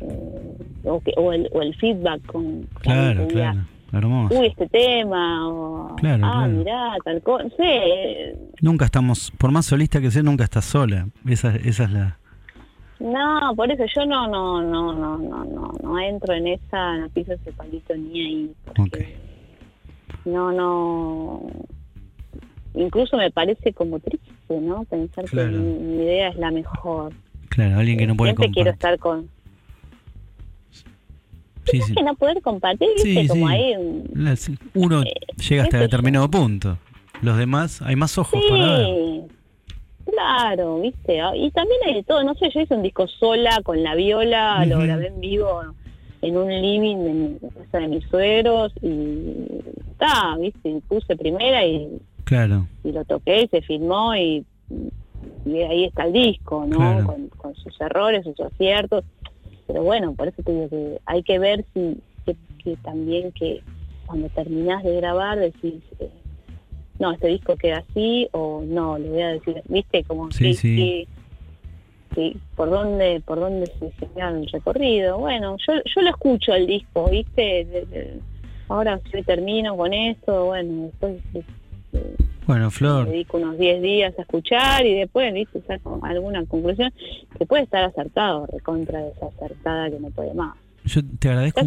Eh, o, que, o, el, o el feedback con Claro, claro. hermoso. uy, este tema, o, Claro, ah, claro. mirá, tal cosa, no sé, Nunca estamos, por más solista que sea, nunca estás sola. Esa, esa es la... no, por eso yo no, no, no, no, no, no, no entro en esa, no piso ese palito ni ahí, Ok. no, no, incluso me parece como triste, ¿no? Pensar Claro. que mi, mi idea es la mejor. Claro, alguien que no puede Siempre quiero compartir. estar con... Sí, que no poder compartir, Sí, viste, como ahí... un- Uno llega hasta determinado punto. Los demás, hay más ojos para ver. Claro, viste. Ah, Y también hay de todo, no sé, yo hice un disco sola con la viola, lo grabé en vivo en un living de mi de casa de mis suegros y está, viste, y puse primera y, Claro, y lo toqué y se filmó y, y ahí está el disco, ¿no? Claro. Con, con sus errores, sus aciertos. Pero bueno, por eso te digo que hay que ver si que, que también que cuando terminás de grabar decís, eh, no, este disco queda así o no, le voy a decir, viste, como Sí, que- sí. que- que por dónde por dónde se señala el recorrido. Bueno, yo yo lo escucho el disco, viste, De- de- ahora si termino con esto, bueno, después bueno, me Flor, dedico unos 10 días a escuchar y después, viste, saco alguna conclusión que puede estar acertado, recontra desacertada que no puede más. yo te agradezco.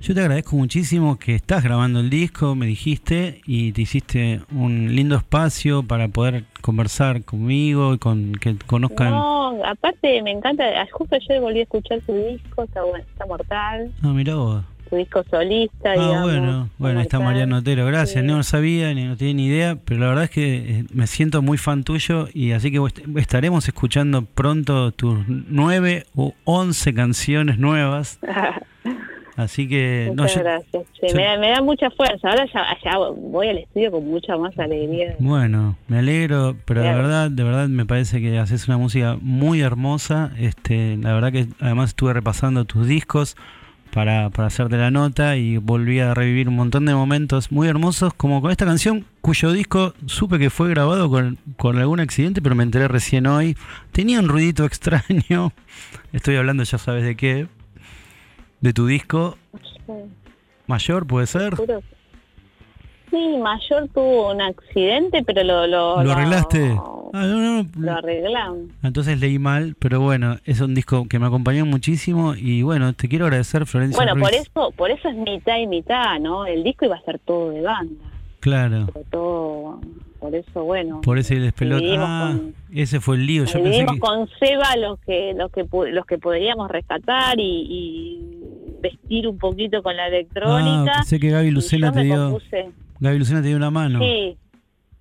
Yo te agradezco muchísimo que estás grabando el disco, me dijiste, y te hiciste un lindo espacio para poder conversar conmigo y con que conozcan. No, aparte me encanta, justo ayer volví a escuchar tu disco, está, está mortal, Ah, mirá vos. Tu disco solista, Ah, digamos. bueno, bueno, está. Mariano Otero, gracias. Sí. No lo sabía ni no tenía ni idea, pero la verdad es que eh, me siento muy fan tuyo y así que est- estaremos escuchando pronto tus nueve o once canciones nuevas. Así que no, Muchas yo- gracias. me, da, me da mucha fuerza. Ahora ya, ya voy al estudio con mucha más alegría. Bueno, me alegro, pero de Claro. verdad, de verdad me parece que haces una música muy hermosa. Este, la verdad que además estuve repasando tus discos para, para hacerte la nota y volví a revivir un montón de momentos muy hermosos, como con esta canción, cuyo disco supe que fue grabado con, con algún accidente, pero me enteré recién hoy. Tenía un ruidito extraño. Estoy hablando, ya sabes de qué. De tu disco mayor, puede ser. Sí, Mayor tuvo un accidente, pero lo, lo, ¿Lo arreglaste? Ah, no, no, no. Lo arreglamos. Entonces leí mal, pero bueno, es un disco que me acompañó muchísimo y bueno, te quiero agradecer, Florencia. Bueno, por eso, por eso es mitad y mitad, ¿no? El disco iba a ser todo de banda, Claro, pero todo, por eso, bueno. por ese despelot. dividimos Ah, con- ese fue el lío. Yo pensé que. con Seba los que, los que, los que podríamos rescatar y, y vestir un poquito con la electrónica. Ah, pensé que Gaby Lucena te dio. compuse- Gaby Lucena te dio una mano. Sí,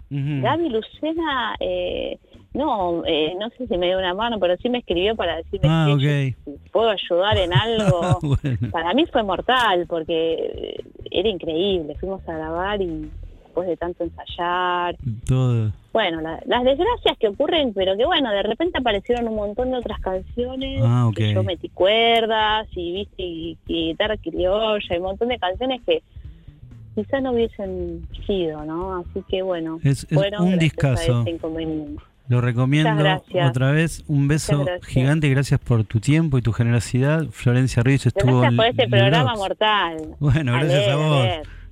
Ujú. Gaby Lucena, eh, no, eh, no sé si me dio una mano, pero sí me escribió para decirme Ah, que ok. si puedo ayudar en algo. bueno, para mí fue mortal porque eh, era increíble. Fuimos a grabar y después de tanto ensayar, todo. bueno, la- las desgracias que ocurren, pero que bueno, de repente aparecieron un montón de otras canciones. Ah, que yo metí cuerdas y viste y, y guitarra criolla y un montón de canciones que quizás no hubiesen sido, ¿no? Así que bueno, Es- es fueron un discazo. inconveniente. Lo recomiendo otra vez. Un beso gracias. gigante. Gracias por tu tiempo y tu generosidad. Florencia Ruiz estuvo Gracias por este programa mortal. Bueno, A gracias leer, a vos.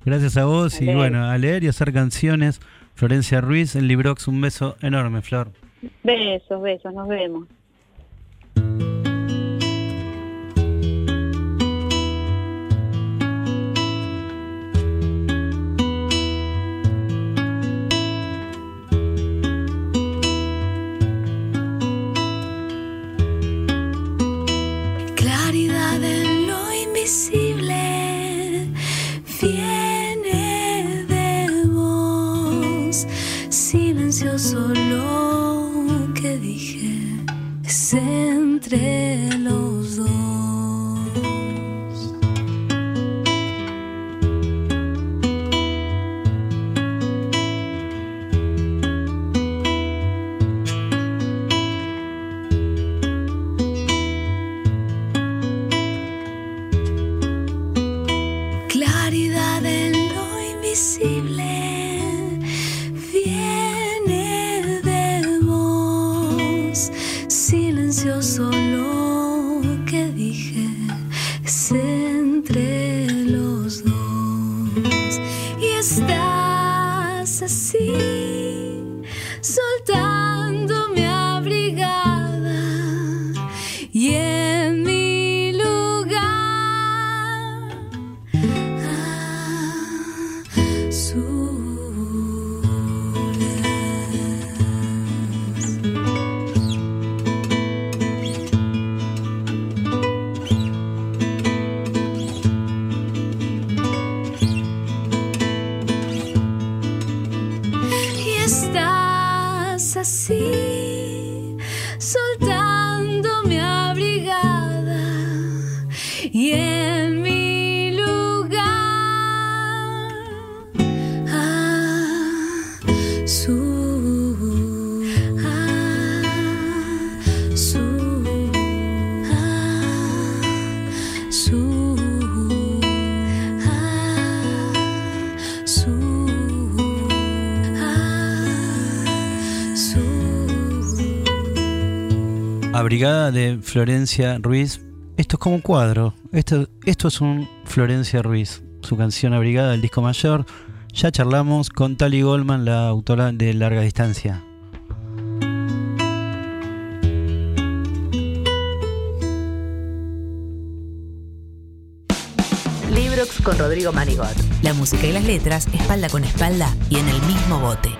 Gracias a vos A y leer. bueno, a leer y hacer canciones. Florencia Ruiz en Librox, un beso enorme, Flor. Besos, besos, nos vemos. Invisible viene de vos. Silencioso lo que dije es entre Abrigada de Florencia Ruiz. Esto es como un cuadro. Esto, esto es un Florencia Ruiz. Su canción Abrigada del disco mayor. Ya charlamos con Tali Goldman, la autora de Larga Distancia. Librox con Rodrigo Manigot. La música y las letras, espalda con espalda y en el mismo bote.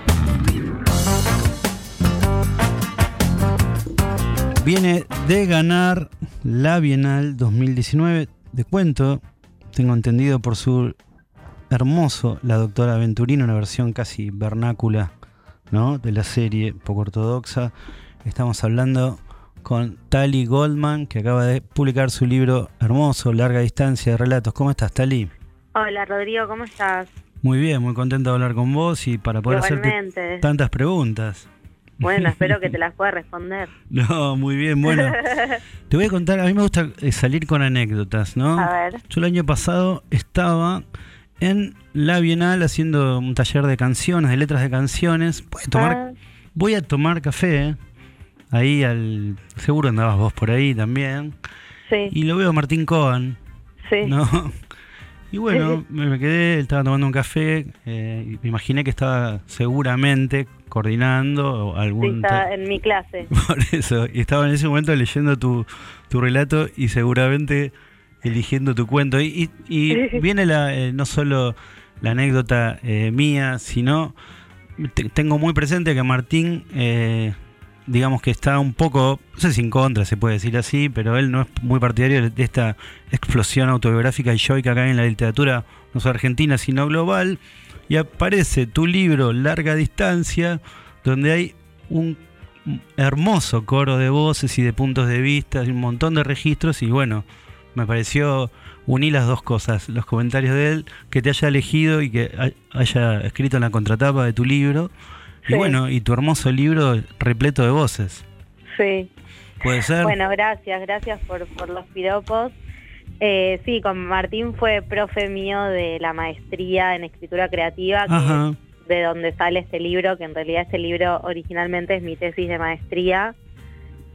Viene de ganar la Bienal 2019 de cuento. Tengo entendido por su hermoso La Doctora Aventurina, una versión casi vernácula ¿no? de la serie, poco ortodoxa. Estamos hablando con Tali Goldman, que acaba de publicar su libro hermoso, Larga Distancia de Relatos. ¿Cómo estás, Tali? Hola Rodrigo, ¿cómo estás? Muy bien, muy contento de hablar con vos y para poder hacerte tantas preguntas. Bueno, espero que te las pueda responder. No, muy bien, bueno. Te voy a contar, a mí me gusta eh, salir con anécdotas, ¿no? A ver. Yo el año pasado estaba en la Bienal haciendo un taller de canciones, de letras de canciones. Voy a tomar, Ah. voy a tomar café. ¿eh? Ahí al. Seguro andabas vos por ahí también. Sí, Y lo veo a Martín Cohen, sí. ¿no? Y bueno, me, quedé, él estaba tomando un café. eh, y me imaginé que estaba seguramente coordinando Sí, algún. está en mi clase. Por eso, y estaba en ese momento leyendo tu, tu relato y seguramente eligiendo tu cuento. Y, y- y viene la, eh, no solo la anécdota eh, mía, sino te- tengo muy presente que Martín, eh, digamos que está un poco, no sé si en contra se puede decir así, pero él no es muy partidario de esta explosión autobiográfica y yoica que hay en la literatura, no solo argentina, sino global. Y aparece tu libro Larga Distancia, donde hay un hermoso coro de voces y de puntos de vista, y un montón de registros y bueno, me pareció unir las dos cosas, los comentarios de él, que te haya elegido y que hay- haya escrito en la contratapa de tu libro, Sí. y bueno, y tu hermoso libro repleto de voces. Sí. ¿Puede ser? Bueno, gracias, gracias por, por los piropos. Eh, sí, con Martín fue profe mío de la maestría en escritura creativa, que es de donde sale este libro, que en realidad este libro originalmente es mi tesis de maestría.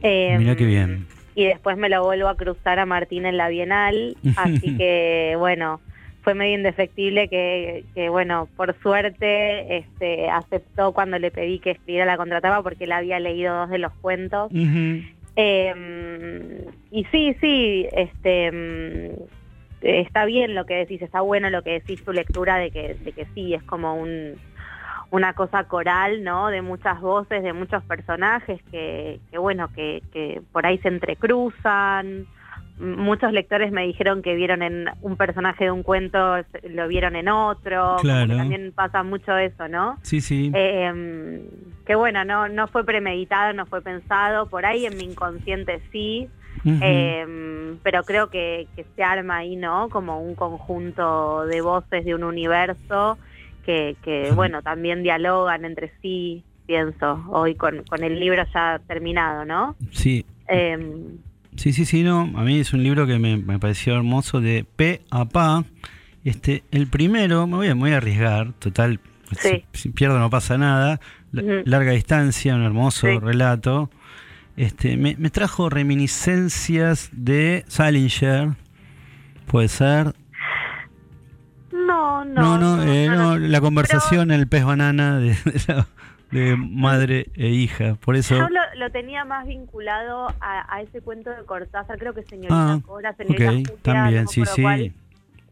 Eh, Mirá qué bien. y después me lo vuelvo a cruzar a Martín en la Bienal, así que bueno, fue medio indefectible que, que, bueno, por suerte este, aceptó cuando le pedí que escribiera la contratapa porque él había leído dos de los cuentos. Eh, y sí, sí, este mm, está bien lo que decís, está bueno lo que decís tu lectura de que, de que sí, es como un una cosa coral, ¿no? De muchas voces, de muchos personajes que, que bueno, que por ahí se entrecruzan. Muchos lectores me dijeron que vieron en un personaje de un cuento, lo vieron en otro. como que Claro. también pasa mucho eso, ¿no? Sí, sí. Eh, que bueno, no, no fue premeditado, no fue pensado, por ahí en mi inconsciente sí, eh, pero creo que, que se arma ahí, ¿no? Como un conjunto de voces de un universo que, que bueno, también dialogan entre sí, pienso, hoy con, con el libro ya terminado, ¿no? Sí, Eh, Sí, sí, sí, no. A mí es un libro que me, me pareció hermoso de P a Pa. Este, el primero, me voy a, me voy a arriesgar, total, Sí. si, si pierdo no pasa nada. La-. Larga distancia, un hermoso Sí. relato. Este, me, me trajo reminiscencias de Salinger, puede ser. no, no, no. No, eh, no, la conversación, el pez banana de, de la- de madre e hija. Por eso. Yo lo, lo tenía más vinculado a, a ese cuento de Cortázar, creo que señorita Ah, Cora, señorita ok, Julia, también, no sí, sí. cuál.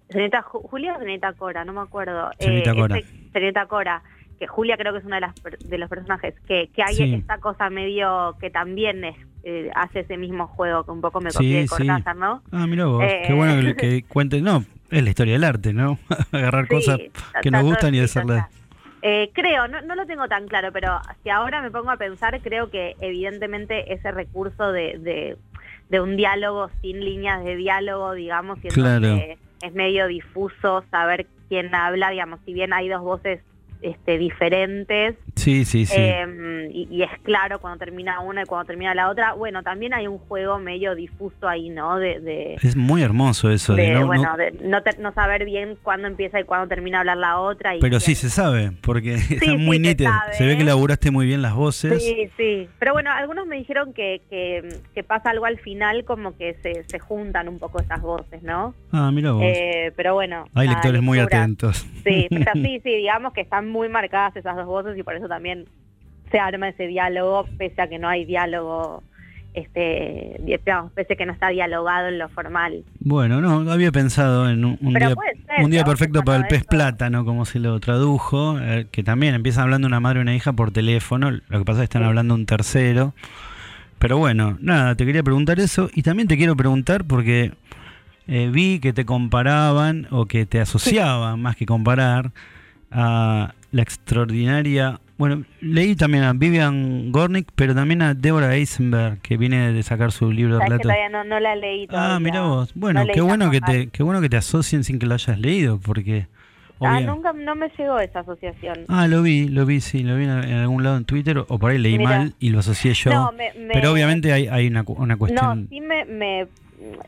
Señorita Ju- Julia o señorita Cora, no me acuerdo. Señorita Cora. ese- señorita Cora, que Julia creo que es uno de, las, de los personajes, que, que hay Sí. esta cosa medio que también es, eh, hace ese mismo juego, que un poco me Sí, copié de sí. Cortázar, ¿no? Ah, mira vos, Eh, qué bueno que, que cuentes. No, es la historia del arte, ¿no? Agarrar Sí, cosas que nos gustan y hacerlas. Eh, creo, no, no lo tengo tan claro, pero si ahora me pongo a pensar, creo que evidentemente ese recurso de, de, de un diálogo sin líneas de diálogo, digamos, Claro. donde es medio difuso saber quién habla, digamos, si bien hay dos voces este, diferentes, Sí, sí, sí. eh, y, y es claro cuando termina una y cuando termina la otra, bueno, también hay un juego medio difuso ahí, ¿no? De, de, es muy hermoso eso. De de, no- no- bueno, de no, te- no saber bien cuándo empieza y cuándo termina de hablar la otra. Y pero sí se sabe, porque sí, muy se nítido. sabe, Se ve que laburaste muy bien las voces. Sí, sí. Pero bueno, algunos me dijeron que, que, que pasa algo al final, como que se, se juntan un poco esas voces, ¿no? Ah, mira vos. Eh, pero bueno. Hay lectores muy atentos. Sí, pero sí, sí, digamos que están muy marcadas esas dos voces y por eso también se arma ese diálogo, pese a que no hay diálogo, este, digamos, pese a que no está dialogado en lo formal. Bueno, no, había pensado en un, día, ser, un día perfecto para el pez plátano, como se lo tradujo, eh, que también empiezan hablando una madre y una hija por teléfono, lo que pasa es que están hablando un tercero. Pero bueno, nada, te quería preguntar eso y también te quiero preguntar porque eh, vi que te comparaban o que te asociaban, más que comparar, a la extraordinaria... Bueno, leí también a Vivian Gornick, pero también a Deborah Eisenberg, que viene de sacar su libro de relatos. todavía no, no la leí todavía. Ah, mira vos. Bueno, No qué bueno que te qué bueno que te asocien sin que lo hayas leído, porque Ah, nunca no me llegó esa asociación. Ah, lo vi, lo vi, sí, lo vi en, algún lado en Twitter o por ahí leí Mira. mal y lo asocié yo. No, me- me- Pero obviamente hay, hay una, una cuestión. No, sí me, me-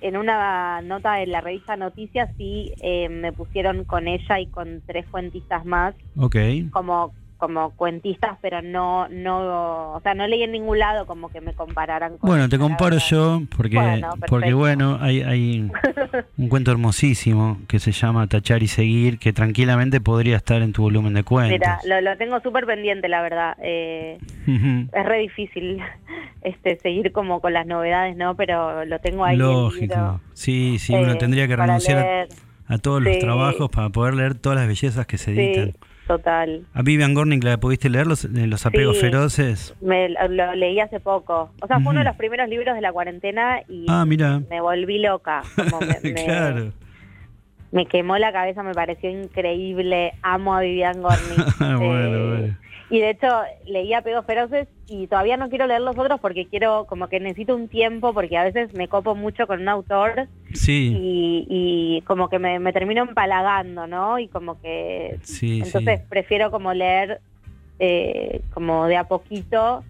en una nota en la revista Noticias sí eh, me pusieron con ella y con tres cuentistas más Ok. como como cuentistas, pero no no, o sea, no leí en ningún lado como que me compararan con Bueno, te comparo yo porque Bueno, porque bueno, hay, hay un cuento hermosísimo que se llama Tachar y seguir que tranquilamente podría estar en tu volumen de cuentos. Mira, lo, lo tengo súper pendiente, la verdad. Eh, es re difícil este seguir como con las novedades, ¿no? Pero lo tengo ahí. Lógico. libro, Sí, sí, uno eh, tendría que renunciar a- todos los trabajos para poder leer todas las bellezas que se editan. Sí, total. A Vivian Gornick la pudiste leer los, de los apegos Sí. feroces. Me lo, leí hace poco. O sea, fue uno de los primeros libros de la cuarentena y Ah, mira. me volví loca. Como me, me- claro. me quemó la cabeza, me pareció increíble. Amo a Vivian Gornick. bueno, Eh, bueno. Y de hecho, leí Apegos Feroces y todavía no quiero leer los otros porque quiero, como que necesito un tiempo porque a veces me copo mucho con un autor Sí, y, y como que me, me termino empalagando, ¿no? Y como que... sí, Entonces sí. prefiero como leer eh, como de a poquito.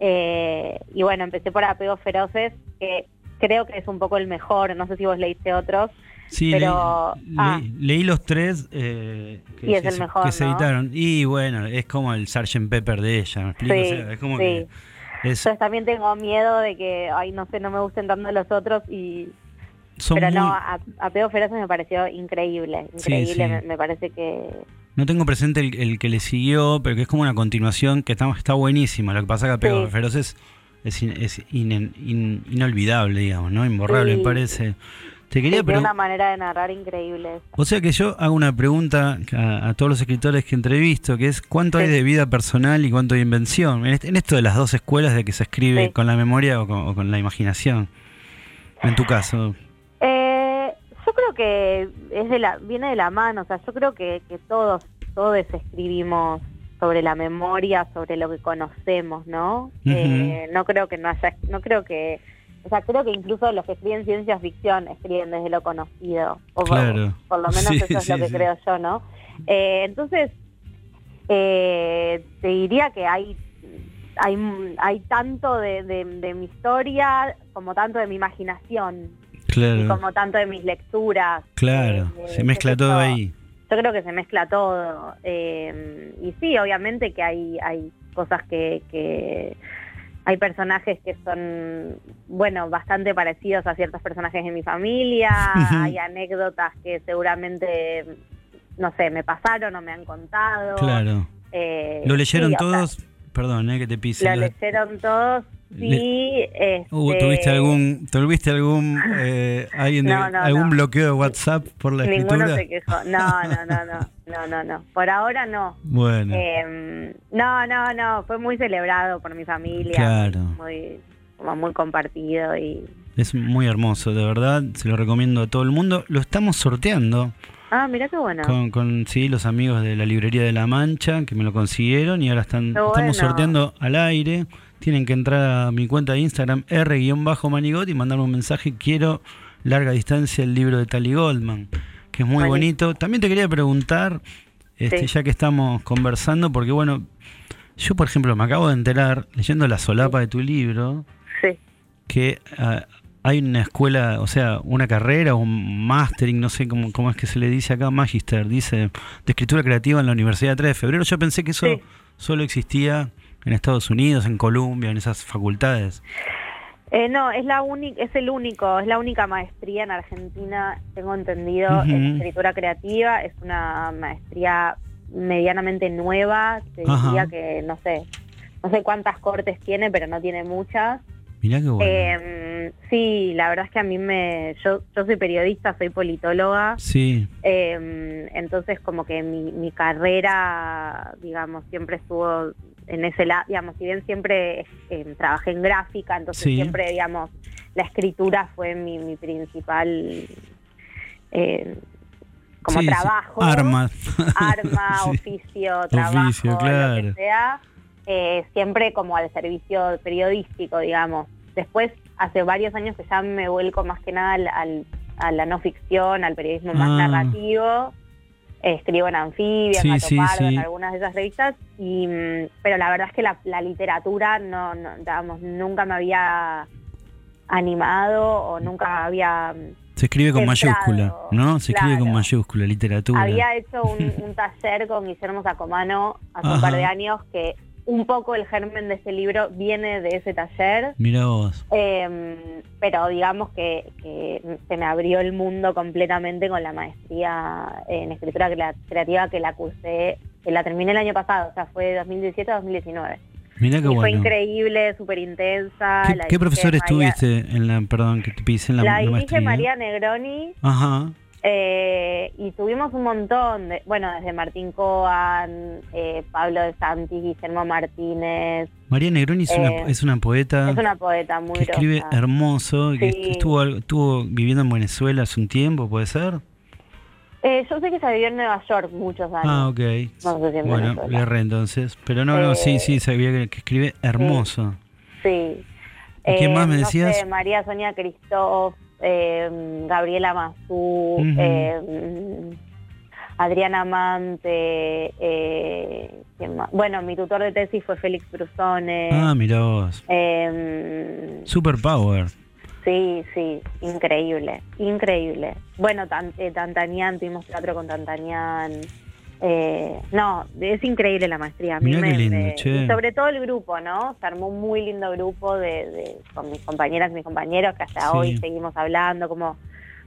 eh, y bueno, empecé por Apegos Feroces, que creo que es un poco el mejor. No sé si vos leíste otros. Sí, pero- leí, ah. leí- leí los tres eh, que, Y es el se, mejor, que se editaron. Y bueno, es como el Sgt. Pepper de ella, ¿me explico? Sí, O sea, es como sí. que es- Entonces también tengo miedo de que, ay, no sé, no me gusten tanto los otros y... son pero no, a, Apegos Feroces me pareció increíble, increíble. Me, me parece que... No tengo presente el, el que le siguió, pero que es como una continuación que está, está buenísima. Lo que pasa que Apegos Sí. Feroces es, in- es in- inolvidable, digamos, ¿no? Imborrable, Sí. me parece. Te quería una manera de narrar increíble. O sea que yo hago una pregunta a, a todos los escritores que entrevisto, que es ¿cuánto hay de vida personal y cuánto de invención? En, este- en esto de las dos escuelas de que se escribe Sí. con la memoria o con, o con la imaginación. En tu caso. Eh, yo creo que es de la, viene de la mano, o sea, yo creo que, que todos, todos escribimos sobre la memoria, sobre lo que conocemos, ¿no? Eh, no creo que no haya, no creo que, o sea, creo que incluso los que escriben ciencia ficción escriben desde lo conocido, o por- Claro. por, lo menos Sí, eso es sí, lo que sí. creo yo, ¿no? Eh, entonces, eh, te diría que hay hay, hay tanto de, de- de mi historia como tanto de mi imaginación y Claro, como tanto de mis lecturas. claro. eh, Se mezcla todo yo. ahí. Yo creo que se mezcla todo. y sí, obviamente que hay, hay cosas que, que... Hay personajes que son, bueno, bastante parecidos a ciertos personajes de mi familia. Hay anécdotas que seguramente no sé, me pasaron o me han contado. Claro. Eh, ¿Lo leyeron sí, o sea, todos? Perdón, eh, que te pise. Lo Lo- leyeron todos, sí. este, Uh, ¿Tuviste algún, ¿tuviste algún, eh, alguien de- No, no, algún no. bloqueo de WhatsApp por la Ninguno escritura? se quejó. No, no, no, no, no, no, no. Por ahora no. Bueno, Eh, no, no, no. Fue muy celebrado por mi familia. Claro. Muy, como muy compartido y. es muy hermoso, de verdad, se lo recomiendo a todo el mundo. Lo estamos sorteando Ah, mira qué bueno. con, con sí, los amigos de la librería de La Mancha que me lo consiguieron y ahora están, Qué estamos bueno. sorteando al aire. Tienen que entrar a mi cuenta de Instagram, R-Manigot, y mandarme un mensaje. Quiero larga distancia el libro de Tally Goldman, que es muy Buenísimo. bonito. También te quería preguntar, este, Sí. ya que estamos conversando, porque bueno, yo por ejemplo me acabo de enterar, leyendo la solapa de tu libro, Sí. que ah, hay una escuela, o sea, una carrera o un mastering, no sé cómo, cómo es que se le dice acá, magister, dice, de escritura creativa en la Universidad de 3 de Febrero. Yo pensé que eso Sí. solo existía en Estados Unidos, en Colombia, en esas facultades. Eh, no, es la única, es el único, es la única maestría en Argentina, tengo entendido, en escritura creativa. Es una maestría medianamente nueva, te Ajá. diría que no sé, no sé cuántas cortes tiene, pero no tiene muchas. Mirá qué bueno. Eh, sí, la verdad es que a mí me, yo, yo soy periodista, soy politóloga. sí, Eh, entonces como que mi, mi carrera, digamos, siempre estuvo en ese lado, digamos, si bien siempre eh, trabajé en gráfica, entonces Sí. siempre, digamos, la escritura fue mi, mi principal eh, como Sí, sí, trabajo. arma. Arma, oficio, trabajo, Oficio, lo claro. que sea. Eh, siempre como al servicio periodístico, digamos. Después, hace varios años que ya me vuelco más que nada al, al- a la no ficción, al periodismo más Ah. narrativo. Escribo en Anfibia, Sí, en sí, en algunas de esas revistas, y, mm, pero la verdad es que la, la literatura no, no, digamos, nunca me había animado o nunca había se escribe con mayúscula, ¿no? Se escribe con mayúscula, literatura. Había hecho un, un taller con Guillermo Sacomano hace un par de años que un poco el germen de ese libro viene de ese taller, Mira vos. eh, pero digamos que, que se me abrió el mundo completamente con la maestría en escritura crea- creativa que la cursé, que la terminé el año pasado, o sea, fue 2017-2019. Mirá qué Y fue bueno. increíble, súper intensa. ¿Qué, qué dirige profesores María- tuviste en la, perdón, que te pise en la, La, la dirige? María Negroni. Ajá. Eh, y tuvimos un montón, de, bueno, desde Martín Coan, eh, Pablo de Santis, Guillermo Martínez. María Negroni es, una, Eh, es una poeta Es una poeta muy que escribe hermoso, que Sí. estuvo, estuvo viviendo en Venezuela hace un tiempo, ¿puede ser? Eh, yo sé que se vivió en Nueva York muchos años. Ah, ok. No sé si en bueno, Venezuela. le entonces. Pero no, no, sí, Eh, sí, sabía que, que escribe hermoso. Sí. ¿Y quién más me no decías? sé, María Sonia Cristóf, eh, Gabriela Mazú, Ujú. eh, Adriana Amante, eh, bueno, mi tutor de tesis fue Félix Brusone. Ah, mira vos. eh, Superpower. sí, sí, increíble, increíble. Bueno, Tan- eh, Tantanian, tuvimos teatro con Tantanian. Eh, no, es increíble la maestría. A mí Mirá qué me- lindo, me- che. sobre todo el grupo, ¿no? Se armó un muy lindo grupo de, de- con mis compañeras y mis compañeros que hasta Sí. hoy seguimos hablando. Como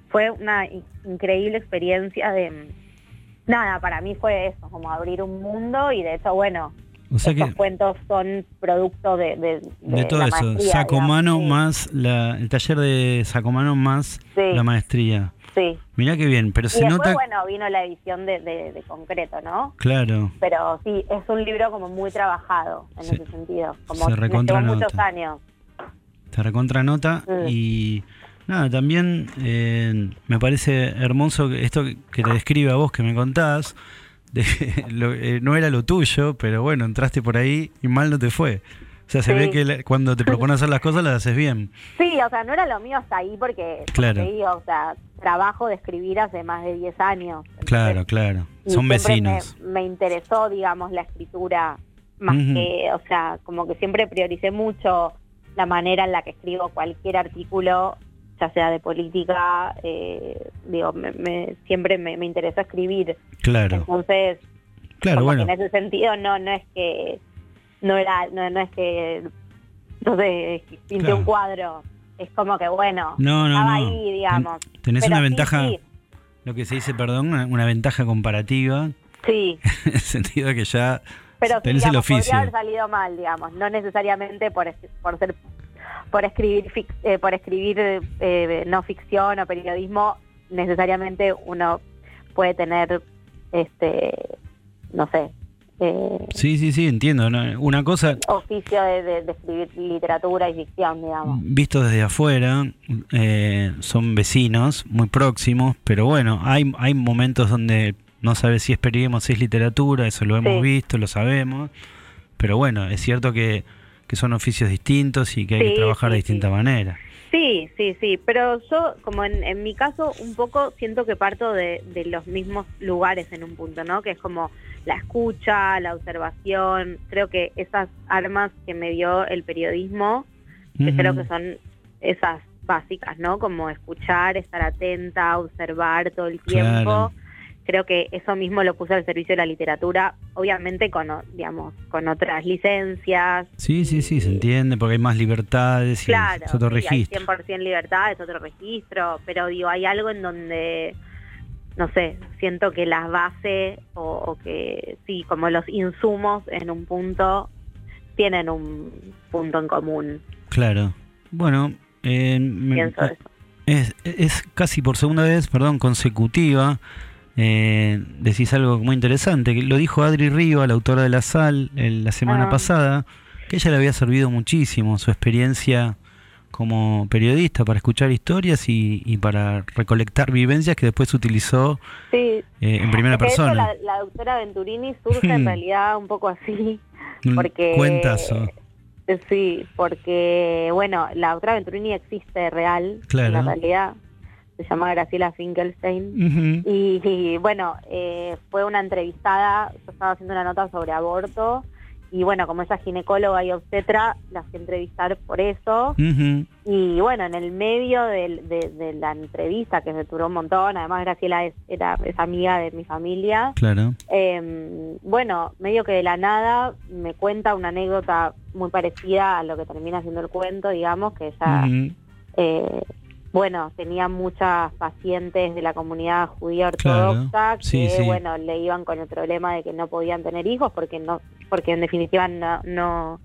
fue una in- increíble experiencia de nada. Para mí fue eso, como abrir un mundo y de hecho, bueno, O sea estos que cuentos son producto de, de, de todo la eso, maestría, Sacomano digamos. más la, el taller de Sacomano más Sí. la maestría. Sí. Mirá qué bien, pero Y se después, nota, bueno, vino la edición de, de- de concreto, ¿no? claro, Pero sí, es un libro como muy trabajado en Se- ese sentido. Como se recontra llevó muchos nota. años. te recontra nota Mm. y nada, también eh, me parece hermoso esto que te describe a vos que me contás, de, lo- eh, no era lo tuyo, pero bueno, entraste por ahí y mal no te fue. O sea, se Sí. ve que la- cuando te propones hacer las cosas las haces bien. Sí, o sea, no era lo mío hasta ahí porque, Claro. o sea, trabajo de escribir hace más de 10 años. Claro, claro. Son vecinos. Me, me interesó, digamos, la escritura más que, o sea, como que siempre prioricé mucho la manera en la que escribo cualquier artículo, ya sea de política, eh, digo, me, me- siempre me, me interesó escribir. Claro, Entonces, claro, bueno. en ese sentido no, no es que, no era, no, no es que, sé, pinté Claro. un cuadro. Es como que, bueno, No, no, estaba no. ahí, digamos. Tenés Pero una sí, ventaja, sí, Lo que se dice, perdón, una, una ventaja comparativa, Sí, en el sentido de que ya pero sí, tenés el digamos, oficio. podría haber salido mal, digamos, no necesariamente por, por ser por escribir eh, por escribir eh, no ficción o periodismo necesariamente uno puede tener este no sé eh, Sí, sí, sí, entiendo. Una cosa, oficio de, de- de escribir literatura y ficción digamos visto desde afuera, eh, son vecinos muy próximos, pero bueno, hay, hay momentos donde no sabes si es periodismo, si es literatura, eso lo hemos Sí. visto, lo sabemos, pero bueno, es cierto que, que son oficios distintos y que hay Sí, que trabajar de distinta manera. Sí, sí, sí, pero yo, como en, en mi caso, un poco siento que parto de, de los mismos lugares en un punto, ¿no? Que es como la escucha, la observación, creo que esas armas que me dio el periodismo, que creo que son esas básicas, ¿no? Como escuchar, estar atenta, observar todo el tiempo. Claro. Creo que eso mismo lo puse al servicio de la literatura, obviamente con, digamos, con otras licencias, Sí, sí, sí, se entiende, porque hay más libertades y Claro, es otro sí, hay registro. 100% libertad, es otro registro, pero digo, hay algo en donde, no sé, siento que las bases o, o que, sí, como los insumos en un punto tienen un punto en común, Claro. Bueno, eh, pienso eso. es, es casi por segunda vez, perdón, consecutiva. Eh, decís algo muy interesante, que lo dijo Adri Riva, la autora de La Sal, el- la semana Ah. pasada, que ella le había servido muchísimo su experiencia como periodista para escuchar historias y, y para recolectar vivencias que después utilizó Sí. eh, en primera persona. la, la doctora Venturini surge en realidad un poco así, porque... cuentazo. Sí, porque, bueno, la doctora Venturini existe real, Claro. en la realidad, se llama Graciela Finkelstein. Y, y, bueno, eh, fue una entrevistada, yo estaba haciendo una nota sobre aborto y bueno, como ella es ginecóloga y obstetra, la fui a entrevistar por eso. Y bueno, en el medio de, de la entrevista, que se duró un montón, además Graciela es, era, es amiga de mi familia, Claro. eh, bueno, medio que de la nada me cuenta una anécdota muy parecida a lo que termina siendo el cuento, digamos, que ella eh, bueno, tenía muchas pacientes de la comunidad judía Claro, ortodoxa sí, que, sí. bueno, le iban con el problema de que no podían tener hijos porque no, porque en definitiva no, no,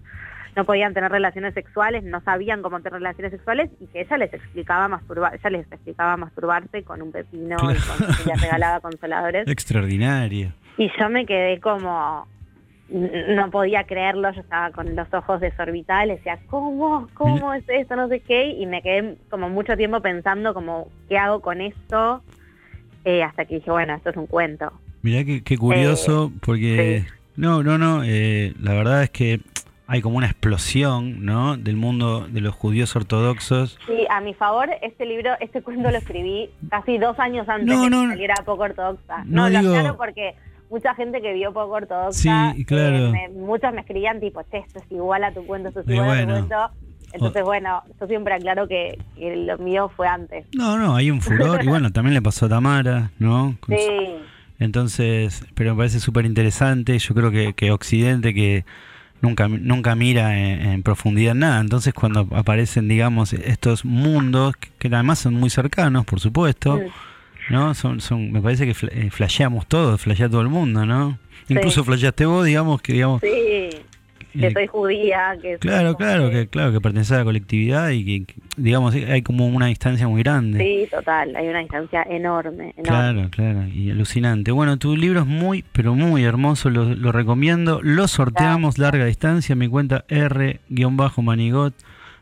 no podían tener relaciones sexuales, no sabían cómo tener relaciones sexuales y que ella les explicaba masturbar, ella les explicaba masturbarse con un pepino y, con- les regalaba consoladores. Extraordinario. Y yo me quedé como, no podía creerlo, yo estaba con los ojos desorbitados, decía, ¿cómo? ¿Cómo es esto? No sé qué, y me quedé como mucho tiempo pensando como, ¿qué hago con esto? Eh, hasta que dije, bueno, esto es un cuento. Mirá qué, qué curioso, Eh, porque... No, no, no, eh, la verdad es que hay como una explosión, ¿no? Del mundo de los judíos ortodoxos. Sí, a mi favor, este libro, este cuento lo escribí casi dos años antes No, de no, que saliera Poco Ortodoxa. No, No, lo aclaro porque mucha gente que vio Poco Ortodoxa, Sí, claro. eh, me- muchos me escribían tipo, che, esto es igual a tu cuento, esto es Y igual a bueno. tu cuento. Entonces, bueno, yo siempre aclaro que, que lo mío fue antes. No, no, hay un furor. y bueno, también le pasó a Tamara, ¿no? Con su- Sí, Entonces, pero me parece súper interesante. Yo creo que, que Occidente, que nunca, nunca mira en, en profundidad nada, entonces cuando aparecen, digamos, estos mundos, que, que además son muy cercanos, por supuesto, Mm. ¿No? Son, son, me parece que eh, flasheamos todos, flashea todo el mundo, ¿no? Incluso flasheaste vos, digamos, que digamos... sí, que Eh, soy judía, que Claro, claro, que claro que pertenece a la colectividad y que, que, digamos hay como una distancia muy grande. Sí, total, hay una distancia enorme, enorme. Claro, claro, y alucinante. Bueno, tu libro es muy, pero muy hermoso, lo, lo recomiendo. Lo sorteamos larga distancia, mi cuenta R-Manigot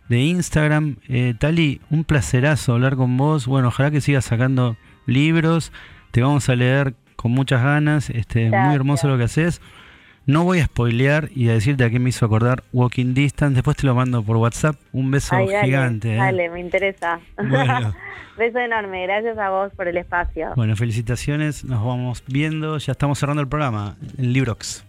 de Instagram. Eh, Tali, un placerazo hablar con vos. Bueno, ojalá que sigas sacando libros. Te vamos a leer con muchas ganas. Este, muy hermoso lo que haces. No voy a spoilear y a decirte a qué me hizo acordar Walking Distance. Después te lo mando por WhatsApp. Un beso Ay, dale, gigante. ¿eh? Dale, me interesa. Bueno. Beso enorme, gracias a vos por el espacio. Bueno, felicitaciones, nos vamos viendo, ya estamos cerrando el programa en Librox.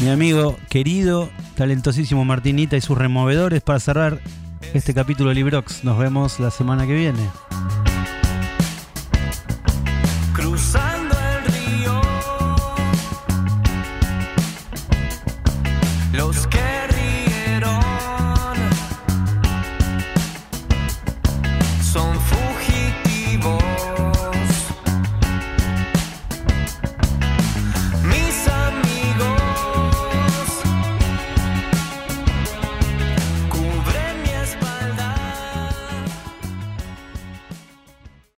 Mi amigo querido, talentosísimo Martinita y sus removedores para cerrar este capítulo de Librox. Nos vemos la semana que viene.